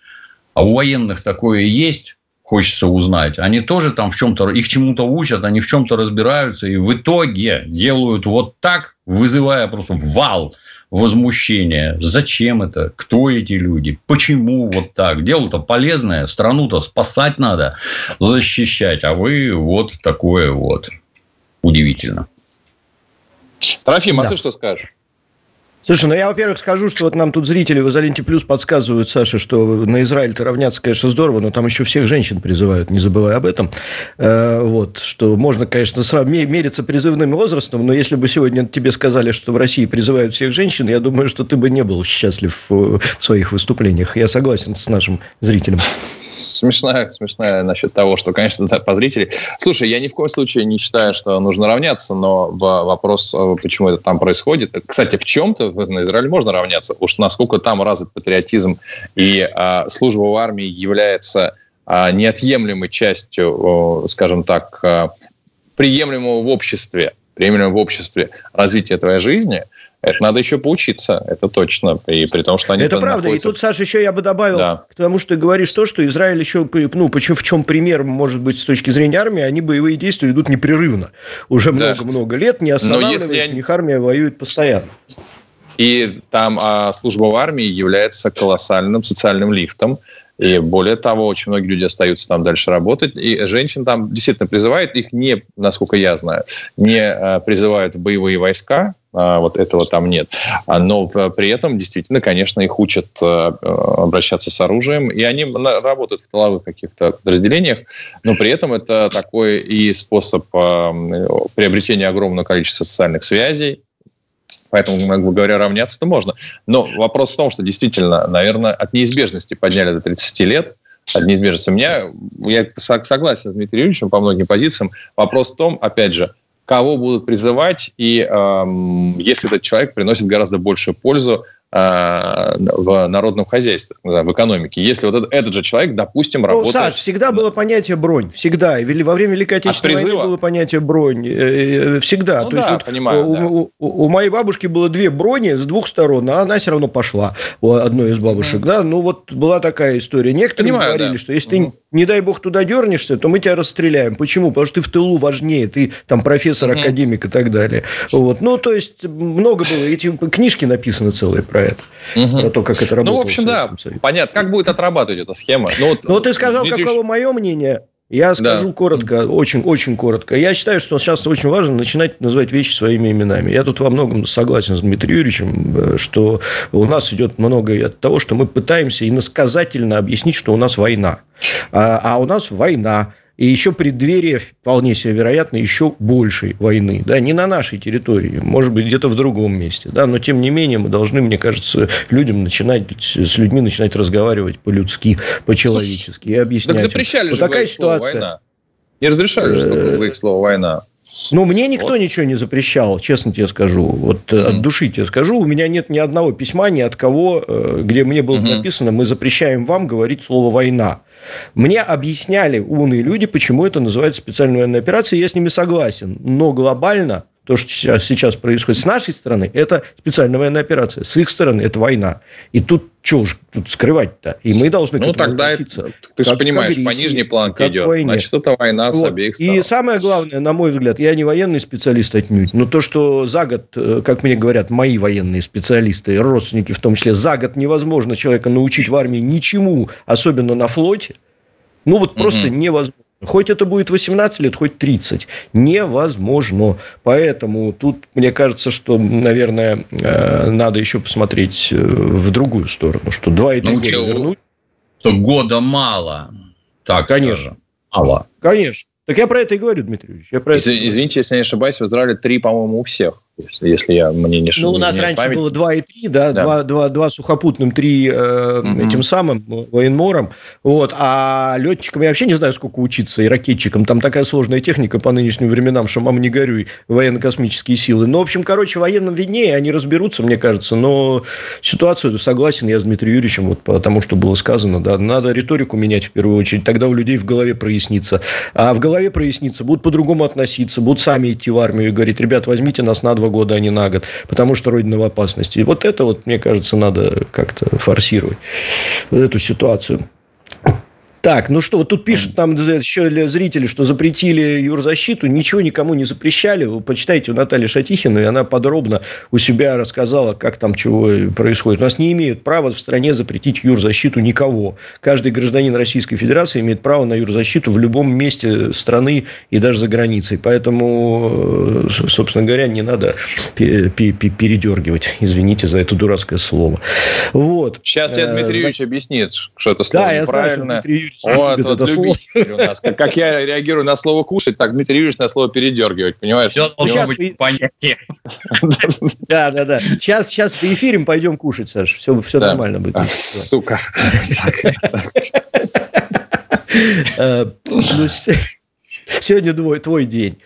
а у военных такое есть, хочется узнать. Они тоже там в чем-то, их чему-то учат, они в чем-то разбираются, и в итоге делают вот так, вызывая просто вал возмущения. Зачем это? Кто эти люди? Почему вот так? Дело-то полезное, страну-то спасать надо, защищать, а вы вот такое вот. Удивительно. Трофим, а да. а ты что скажешь? Слушай, ну я, во-первых, скажу, что вот нам тут зрители в «Изоленте Плюс» подсказывают, Саша, что на Израиль-то равняться, конечно, здорово, но там еще всех женщин призывают, не забывай об этом. Э, вот, что можно, конечно, сразу мериться призывным возрастом, но если бы сегодня тебе сказали, что в России призывают всех женщин, я думаю, что ты бы не был счастлив в своих выступлениях. Я согласен с нашим зрителем. Смешная, смешная насчет того, что, конечно, да, по зрителей. Слушай, я ни в коем случае не считаю, что нужно равняться, но вопрос, э, почему это там происходит. Кстати, в чем-то на Израиль можно равняться. Уж насколько там развит патриотизм и а, служба в армии является а, неотъемлемой частью, скажем так, а, приемлемого в обществе, приемлемого в обществе развития твоей жизни, это надо еще поучиться, это точно. И при том, что они это правда. Находятся... И тут, Саша, еще я бы добавил да. к тому, что ты говоришь то, что Израиль еще, ну, почему, в чем пример, может быть, с точки зрения армии, они боевые действия идут непрерывно. Уже много-много да. лет, не останавливаясь, если... у них армия воюет постоянно. И там а, служба в армии является колоссальным социальным лифтом. И более того, очень многие люди остаются там дальше работать. И женщин там действительно призывают, их не, насколько я знаю, не а, призывают в боевые войска, а, вот этого там нет. А, но при этом действительно, конечно, их учат а, обращаться с оружием, и они работают в тыловых каких-то подразделениях, но при этом это такой и способ приобретения огромного количества социальных связей, Поэтому, как бы говоря, равняться-то можно. Но вопрос в том, что действительно, наверное, от неизбежности подняли до 30 лет, от неизбежности. У меня, я согласен с Дмитрием Юрьевичем по многим позициям. Вопрос в том, опять же, кого будут призывать, и эм, если этот человек приносит гораздо большую пользу в народном хозяйстве, в экономике. Если вот этот, этот же человек, допустим, ну, работает... Саш, всегда было понятие бронь. Всегда. Во время Великой Отечественной войны было понятие бронь. Э, э, всегда. Ну, То да, есть, вот понимаю, у, да. у, у, у моей бабушки было две брони с двух сторон, а она все равно пошла у одной из бабушек. Mm. Да? Ну, вот была такая история. Некоторые понимаю, говорили, да. что если mm. ты, не дай бог, туда дернешься, то мы тебя расстреляем. Почему? Потому что ты в тылу важнее, ты там профессор, mm. академик и так далее. Вот. Ну, то есть, много было. Эти книжки написаны целые про это. Угу. Про то, как это работает. Ну, в общем, да, понятно. Как будет отрабатывать эта схема? Ну, вот, ну ты сказал, Дмитрий... каково мое мнение. Я скажу да. коротко, очень-очень коротко. Я считаю, что сейчас очень важно начинать называть вещи своими именами. Я тут во многом согласен с Дмитрием Юрьевичем, э, что у нас идет много от того, что мы пытаемся иносказательно объяснить, что у нас война. А, а у нас война и еще преддверие, вполне себе вероятно, еще большей войны. Да, не на нашей территории, может быть, где-то в другом месте. Да, но, тем не менее, мы должны, мне кажется, людям начинать, с людьми начинать разговаривать по-людски, по-человечески и объяснять. Так запрещали вот же такая ситуация. война. Не разрешали же говорить слово «война». Ну, мне никто вот. ничего не запрещал, честно тебе скажу. Вот mm-hmm. от души тебе скажу, у меня нет ни одного письма, ни от кого, э, где мне было mm-hmm. написано, мы запрещаем вам говорить слово «война». Мне объясняли умные люди, почему это называется специальной военной операцией, я с ними согласен. Но глобально то, что сейчас, сейчас происходит с нашей стороны, это специальная военная операция. С их стороны это война. И тут что уж тут скрывать-то? И мы должны Ну, тогда это, ты же понимаешь, по нижней планке идет. Войне. Значит, это война вот. с обеих сторон. И самое главное, на мой взгляд, я не военный специалист отнюдь, но то, что за год, э, как мне говорят, мои военные специалисты, родственники в том числе, за год невозможно человека научить в армии ничему, особенно на флоте, ну, вот просто угу. невозможно. Хоть это будет 18 лет, хоть 30. Невозможно. Поэтому тут, мне кажется, что, наверное, э, надо еще посмотреть э, в другую сторону, что 2,3 ну, года вернуть. Что года мало. Так, конечно. Мало. Конечно. Так я про это и говорю, Дмитрий Ильич. Я про Извините, это... Извините, если я не ошибаюсь, в Израиле три, по-моему, у всех. Если я мне не. Ну, у нас раньше память. было два и три, да, да. Два, два, два сухопутным, три э, угу. этим самым военмором. Вот. А летчикам я вообще не знаю, сколько учиться, и ракетчикам. Там такая сложная техника по нынешним временам, что мама не горюй, военно-космические силы. Ну, в общем, короче, военным виднее, они разберутся, мне кажется. Но ситуацию, согласен я с Дмитрием Юрьевичем, вот по тому, что было сказано, да, надо риторику менять в первую очередь, тогда у людей в голове прояснится. А в голове прояснится, будут по-другому относиться, будут сами идти в армию и говорить, ребят, возьмите нас на два два года, а не на год, потому что Родина в опасности. И вот это вот, мне кажется, надо как-то форсировать, эту ситуацию. Так, ну что, вот тут пишут там еще зрители, что запретили юрзащиту. Ничего никому не запрещали. Вы почитайте у Натальи Шатихиной, она подробно у себя рассказала, как там чего происходит. У нас не имеют права в стране запретить юрзащиту никого. Каждый гражданин Российской Федерации имеет право на юрзащиту в любом месте страны и даже за границей. Поэтому, э, собственно говоря, не надо передергивать. Извините за это дурацкое слово. Вот. Сейчас тебе э, Дмитрий Юрьевич объяснит, что это слово да, неправильно. Я знаю, что вот, вот это слово. у нас. Как, как я реагирую на слово кушать, так Дмитрий Юрьевич на слово передергивать, понимаешь? Все должно быть по... понятие. Да, да, да. Сейчас, сейчас по эфирем пойдем кушать, Саш. Все, все да. нормально будет. Сука. Э, ну, сегодня твой день.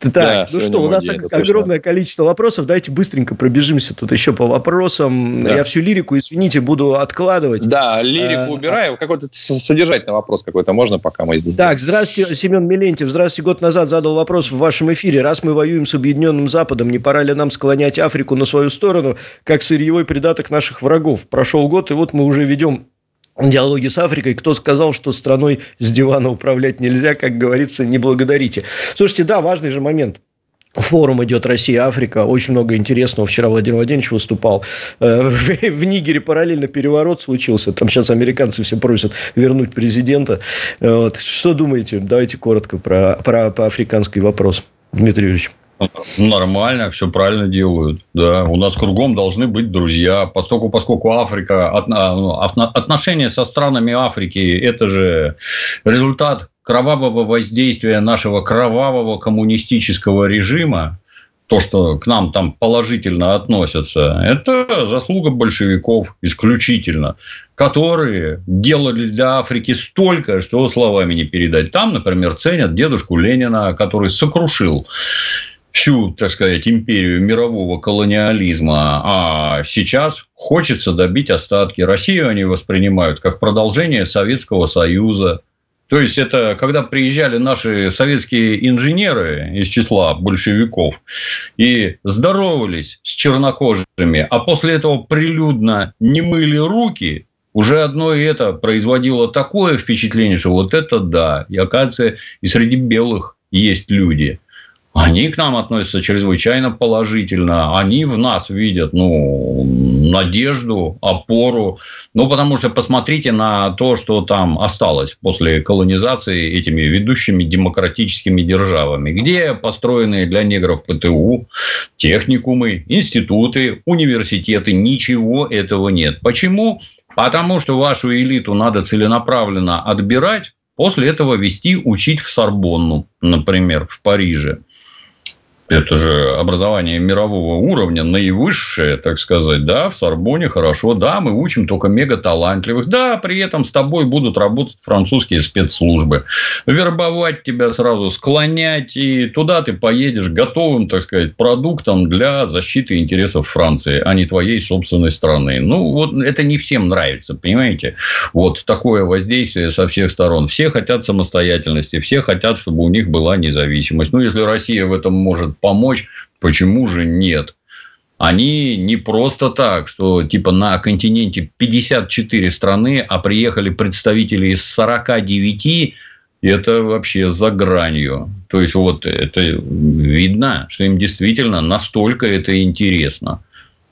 Так, да, ну что, у нас день, огромное точно. количество вопросов. Давайте быстренько пробежимся тут еще по вопросам. Да. Я всю лирику, извините, буду откладывать. Да, лирику а, убираю. Какой-то содержательный вопрос какой-то можно, пока мы здесь. Так, здравствуйте, Семен Милентьев. Здравствуйте. Год назад задал вопрос в вашем эфире. Раз мы воюем с Объединенным Западом, не пора ли нам склонять Африку на свою сторону, как сырьевой придаток наших врагов? Прошел год, и вот мы уже ведем диалоги с Африкой. Кто сказал, что страной с дивана управлять нельзя, как говорится, не благодарите. Слушайте, да, важный же момент. Форум идет Россия-Африка. Очень много интересного. Вчера Владимир Владимирович выступал. Э, в Нигере параллельно переворот случился. Там сейчас американцы все просят вернуть президента. Вот. Что думаете? Давайте коротко про, про, про африканский вопрос, Дмитрий Юрьевич. Нормально, все правильно делают. Да, у нас кругом должны быть друзья, поскольку, поскольку Африка, ну, отношения со странами Африки, это же результат кровавого воздействия нашего кровавого коммунистического режима, то, что к нам там положительно относятся, это заслуга большевиков исключительно, которые делали для Африки столько, что словами не передать. Там, например, ценят дедушку Ленина, который сокрушил всю, так сказать, империю мирового колониализма, а сейчас хочется добить остатки. Россию они воспринимают как продолжение Советского Союза. То есть, это когда приезжали наши советские инженеры из числа большевиков и здоровались с чернокожими, а после этого прилюдно не мыли руки, уже одно и это производило такое впечатление, что вот это да. И оказывается, и среди белых есть люди – они к нам относятся чрезвычайно положительно. Они в нас видят ну, надежду, опору. Ну, потому что посмотрите на то, что там осталось после колонизации этими ведущими демократическими державами, где построенные для негров ПТУ, техникумы, институты, университеты. Ничего этого нет. Почему? Потому что вашу элиту надо целенаправленно отбирать, после этого вести учить в Сорбонну, например, в Париже это же образование мирового уровня, наивысшее, так сказать, да, в Сорбоне хорошо, да, мы учим только мега талантливых, да, при этом с тобой будут работать французские спецслужбы, вербовать тебя сразу, склонять, и туда ты поедешь готовым, так сказать, продуктом для защиты интересов Франции, а не твоей собственной страны. Ну, вот это не всем нравится, понимаете? Вот такое воздействие со всех сторон. Все хотят самостоятельности, все хотят, чтобы у них была независимость. Ну, если Россия в этом может помочь, почему же нет? Они не просто так, что типа на континенте 54 страны, а приехали представители из 49, это вообще за гранью. То есть, вот это видно, что им действительно настолько это интересно.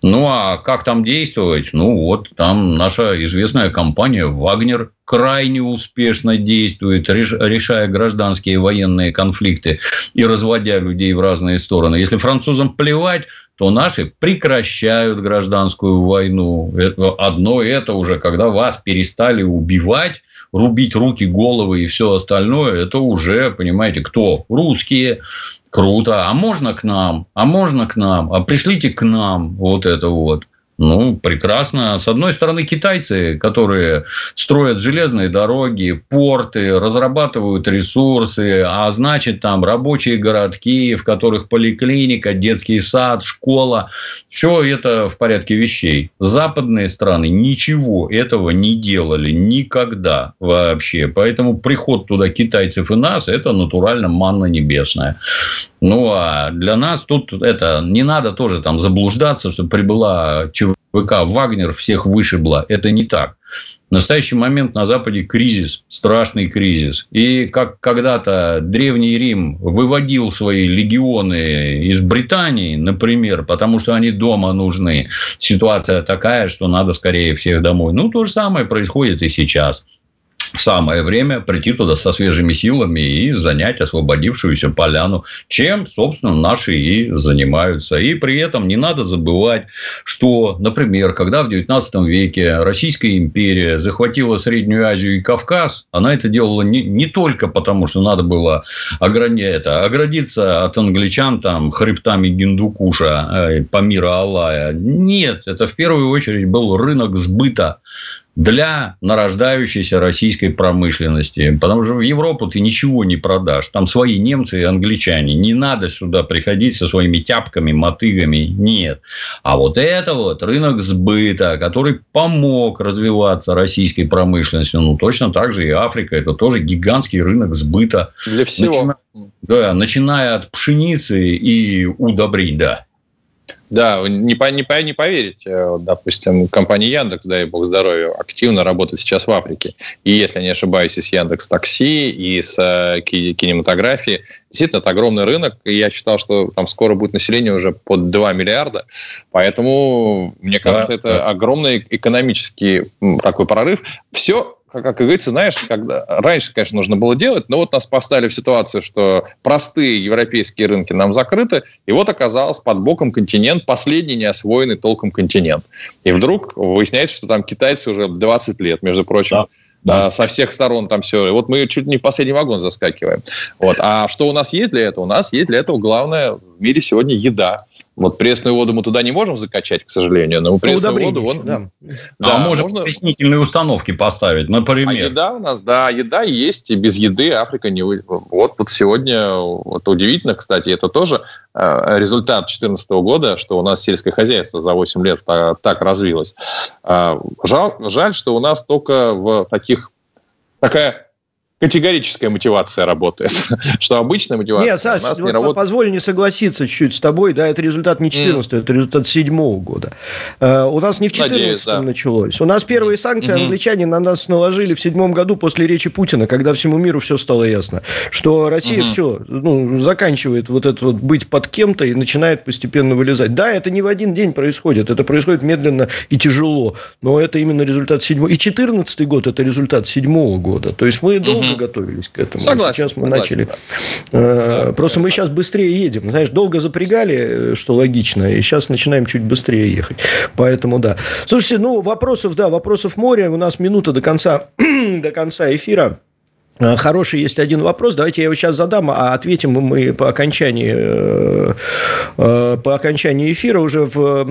Ну, а как там действовать? Ну, вот там наша известная компания «Вагнер» крайне успешно действует, решая гражданские и военные конфликты и разводя людей в разные стороны. Если французам плевать, то наши прекращают гражданскую войну. Одно это уже, когда вас перестали убивать, рубить руки, головы и все остальное, это уже, понимаете, кто? Русские, Круто. А можно к нам? А можно к нам? А пришлите к нам вот это вот. Ну, прекрасно. С одной стороны, китайцы, которые строят железные дороги, порты, разрабатывают ресурсы, а значит, там рабочие городки, в которых поликлиника, детский сад, школа. Все это в порядке вещей. Западные страны ничего этого не делали никогда вообще. Поэтому приход туда китайцев и нас – это натурально манна небесная. Ну, а для нас тут это не надо тоже там заблуждаться, что прибыла ЧВК «Вагнер», всех вышибла. Это не так. В настоящий момент на Западе кризис, страшный кризис. И как когда-то Древний Рим выводил свои легионы из Британии, например, потому что они дома нужны, ситуация такая, что надо скорее всех домой. Ну, то же самое происходит и сейчас самое время прийти туда со свежими силами и занять освободившуюся поляну, чем, собственно, наши и занимаются. И при этом не надо забывать, что, например, когда в XIX веке Российская империя захватила Среднюю Азию и Кавказ, она это делала не, не только потому, что надо было ограни, это, оградиться от англичан там, хребтами Гиндукуша, э, Памира Аллая. Нет, это в первую очередь был рынок сбыта для нарождающейся российской промышленности. Потому что в Европу ты ничего не продашь. Там свои немцы и англичане. Не надо сюда приходить со своими тяпками, мотыгами. Нет. А вот это вот рынок сбыта, который помог развиваться российской промышленности. Ну, точно так же и Африка. Это тоже гигантский рынок сбыта. Для всего. Начиная, да, начиная от пшеницы и удобрить, да. Да, не, по, не, по, не поверите, допустим, компания Яндекс, дай бог здоровья, активно работает сейчас в Африке. И, если не ошибаюсь, и с Яндекс Такси, и с э, кинематографией. Действительно, это огромный рынок, и я считал, что там скоро будет население уже под 2 миллиарда. Поэтому, мне кажется, да, это да. огромный экономический такой прорыв. Все как, как говорится, знаешь, когда раньше, конечно, нужно было делать, но вот нас поставили в ситуацию, что простые европейские рынки нам закрыты, и вот оказалось под боком континент, последний неосвоенный толком континент. И вдруг выясняется, что там китайцы уже 20 лет, между прочим, да да. со всех сторон там все. И вот мы чуть не в последний вагон заскакиваем. Вот. А что у нас есть для этого? У нас есть для этого главное в мире сегодня еда. Вот пресную воду мы туда не можем закачать, к сожалению, но мы пресную воду... Вон, да. Да, а можем можно... пояснительные установки поставить, например. А еда у нас, да, еда есть, и без еды Африка не... Вот, вот сегодня, вот удивительно, кстати, это тоже э, результат 2014 года, что у нас сельское хозяйство за 8 лет так, так развилось. Э, жаль, жаль, что у нас только в таких... Такая категорическая мотивация работает, что обычная мотивация Нет, Саш, у нас вот не работает. позволь не согласиться чуть-чуть с тобой, да, это результат не 14 mm. это результат 7 года. Uh, у нас не в 14 да. началось. У нас первые санкции mm-hmm. англичане на нас наложили в седьмом году после речи Путина, когда всему миру все стало ясно, что Россия mm-hmm. все, ну, заканчивает вот это вот быть под кем-то и начинает постепенно вылезать. Да, это не в один день происходит, это происходит медленно и тяжело, но это именно результат седьмого. И 14 год это результат седьмого года. То есть мы долго mm-hmm. Готовились к этому. Согласен. Сейчас мы согласен, начали. Да. Э, просто да, мы да. сейчас быстрее едем. Знаешь, долго запрягали, что логично, и сейчас начинаем чуть быстрее ехать. Поэтому да. Слушайте, ну вопросов, да, вопросов море. У нас минута до конца, до конца эфира. Э, хороший есть один вопрос, давайте я его сейчас задам, а ответим мы по окончании, э, э, по окончании эфира уже в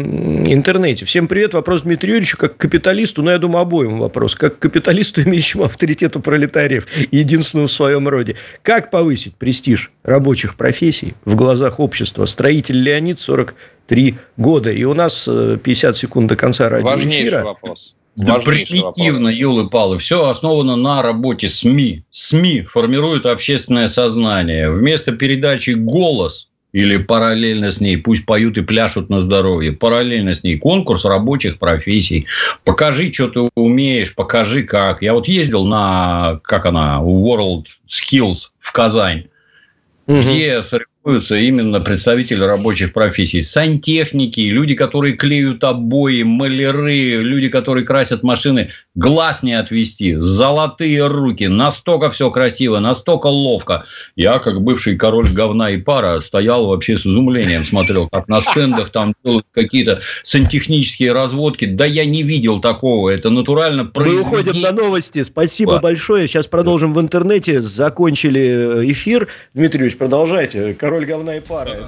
интернете. Всем привет, вопрос Дмитрию Юрьевичу, как капиталисту, ну, я думаю, обоим вопрос, как капиталисту, имеющему авторитет у пролетариев, единственному в своем роде. Как повысить престиж рабочих профессий в глазах общества? Строитель Леонид, 43 года. И у нас 50 секунд до конца радиоэфира. Важнейший вопрос. Да примитивно, елы-палы. Все основано на работе СМИ. СМИ формируют общественное сознание. Вместо передачи «Голос» или параллельно с ней, пусть поют и пляшут на здоровье, параллельно с ней конкурс рабочих профессий. Покажи, что ты умеешь, покажи как. Я вот ездил на, как она, World Skills в Казань, угу. где именно представители рабочих профессий. Сантехники, люди, которые клеют обои, маляры, люди, которые красят машины. Глаз не отвести, золотые руки. Настолько все красиво, настолько ловко. Я, как бывший король говна и пара, стоял вообще с изумлением, смотрел, как на стендах там делают какие-то сантехнические разводки. Да я не видел такого. Это натурально произведение. Мы уходим на новости. Спасибо да. большое. Сейчас продолжим в интернете. Закончили эфир. Дмитрий Ильич, продолжайте. Король король говна и пара.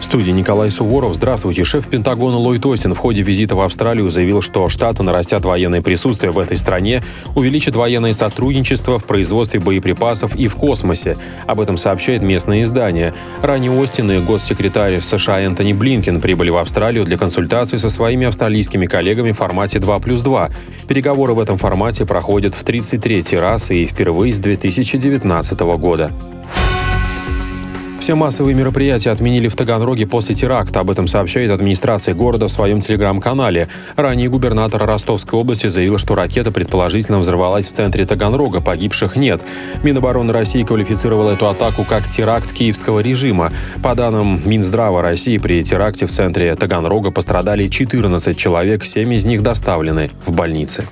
В студии Николай Суворов. Здравствуйте. Шеф Пентагона Ллойд Остин в ходе визита в Австралию заявил, что Штаты нарастят военное присутствие в этой стране, увеличат военное сотрудничество в производстве боеприпасов и в космосе. Об этом сообщает местное издание. Ранее Остин и госсекретарь США Энтони Блинкен прибыли в Австралию для консультаций со своими австралийскими коллегами в формате 2 плюс 2. Переговоры в этом формате проходят в 33 раз и впервые с 2019 года. Все массовые мероприятия отменили в Таганроге после теракта. Об этом сообщает администрация города в своем телеграм-канале. Ранее губернатор Ростовской области заявил, что ракета предположительно взорвалась в центре Таганрога. Погибших нет. Минобороны России квалифицировал эту атаку как теракт киевского режима. По данным Минздрава России, при теракте в центре Таганрога пострадали 14 человек, 7 из них доставлены в больницы.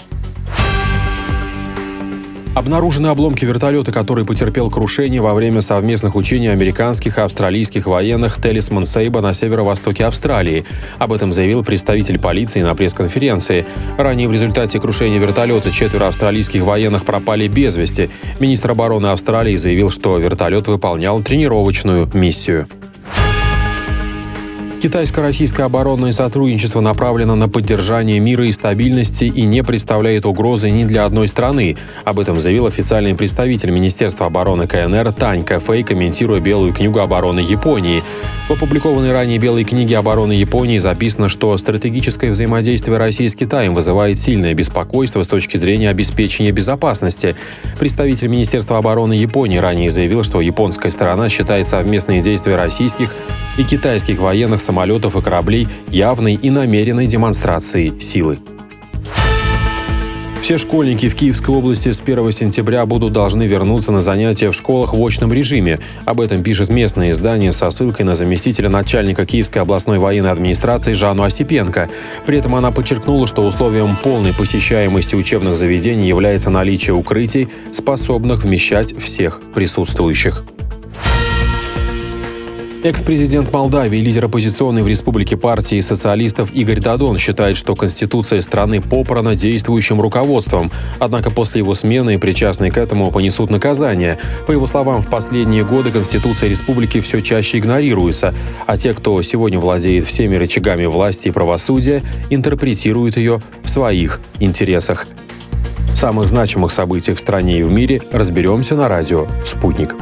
Обнаружены обломки вертолета, который потерпел крушение во время совместных учений американских и австралийских военных Телесман Сейба на северо-востоке Австралии. Об этом заявил представитель полиции на пресс-конференции. Ранее в результате крушения вертолета четверо австралийских военных пропали без вести. Министр обороны Австралии заявил, что вертолет выполнял тренировочную миссию. Китайско-российское оборонное сотрудничество направлено на поддержание мира и стабильности и не представляет угрозы ни для одной страны. Об этом заявил официальный представитель Министерства обороны КНР Тань Кэфэй, комментируя Белую книгу обороны Японии. В опубликованной ранее Белой книге обороны Японии записано, что стратегическое взаимодействие России с Китаем вызывает сильное беспокойство с точки зрения обеспечения безопасности. Представитель Министерства обороны Японии ранее заявил, что японская сторона считает совместные действия российских и китайских военных самолетов и кораблей явной и намеренной демонстрацией силы. Все школьники в Киевской области с 1 сентября будут должны вернуться на занятия в школах в очном режиме. Об этом пишет местное издание со ссылкой на заместителя начальника Киевской областной военной администрации Жанну Остепенко. При этом она подчеркнула, что условием полной посещаемости учебных заведений является наличие укрытий, способных вмещать всех присутствующих. Экс-президент Молдавии, лидер оппозиционной в республике партии социалистов Игорь Дадон считает, что Конституция страны попрана действующим руководством. Однако после его смены причастные к этому понесут наказание. По его словам, в последние годы Конституция республики все чаще игнорируется, а те, кто сегодня владеет всеми рычагами власти и правосудия, интерпретируют ее в своих интересах. В самых значимых событиях в стране и в мире разберемся на радио «Спутник».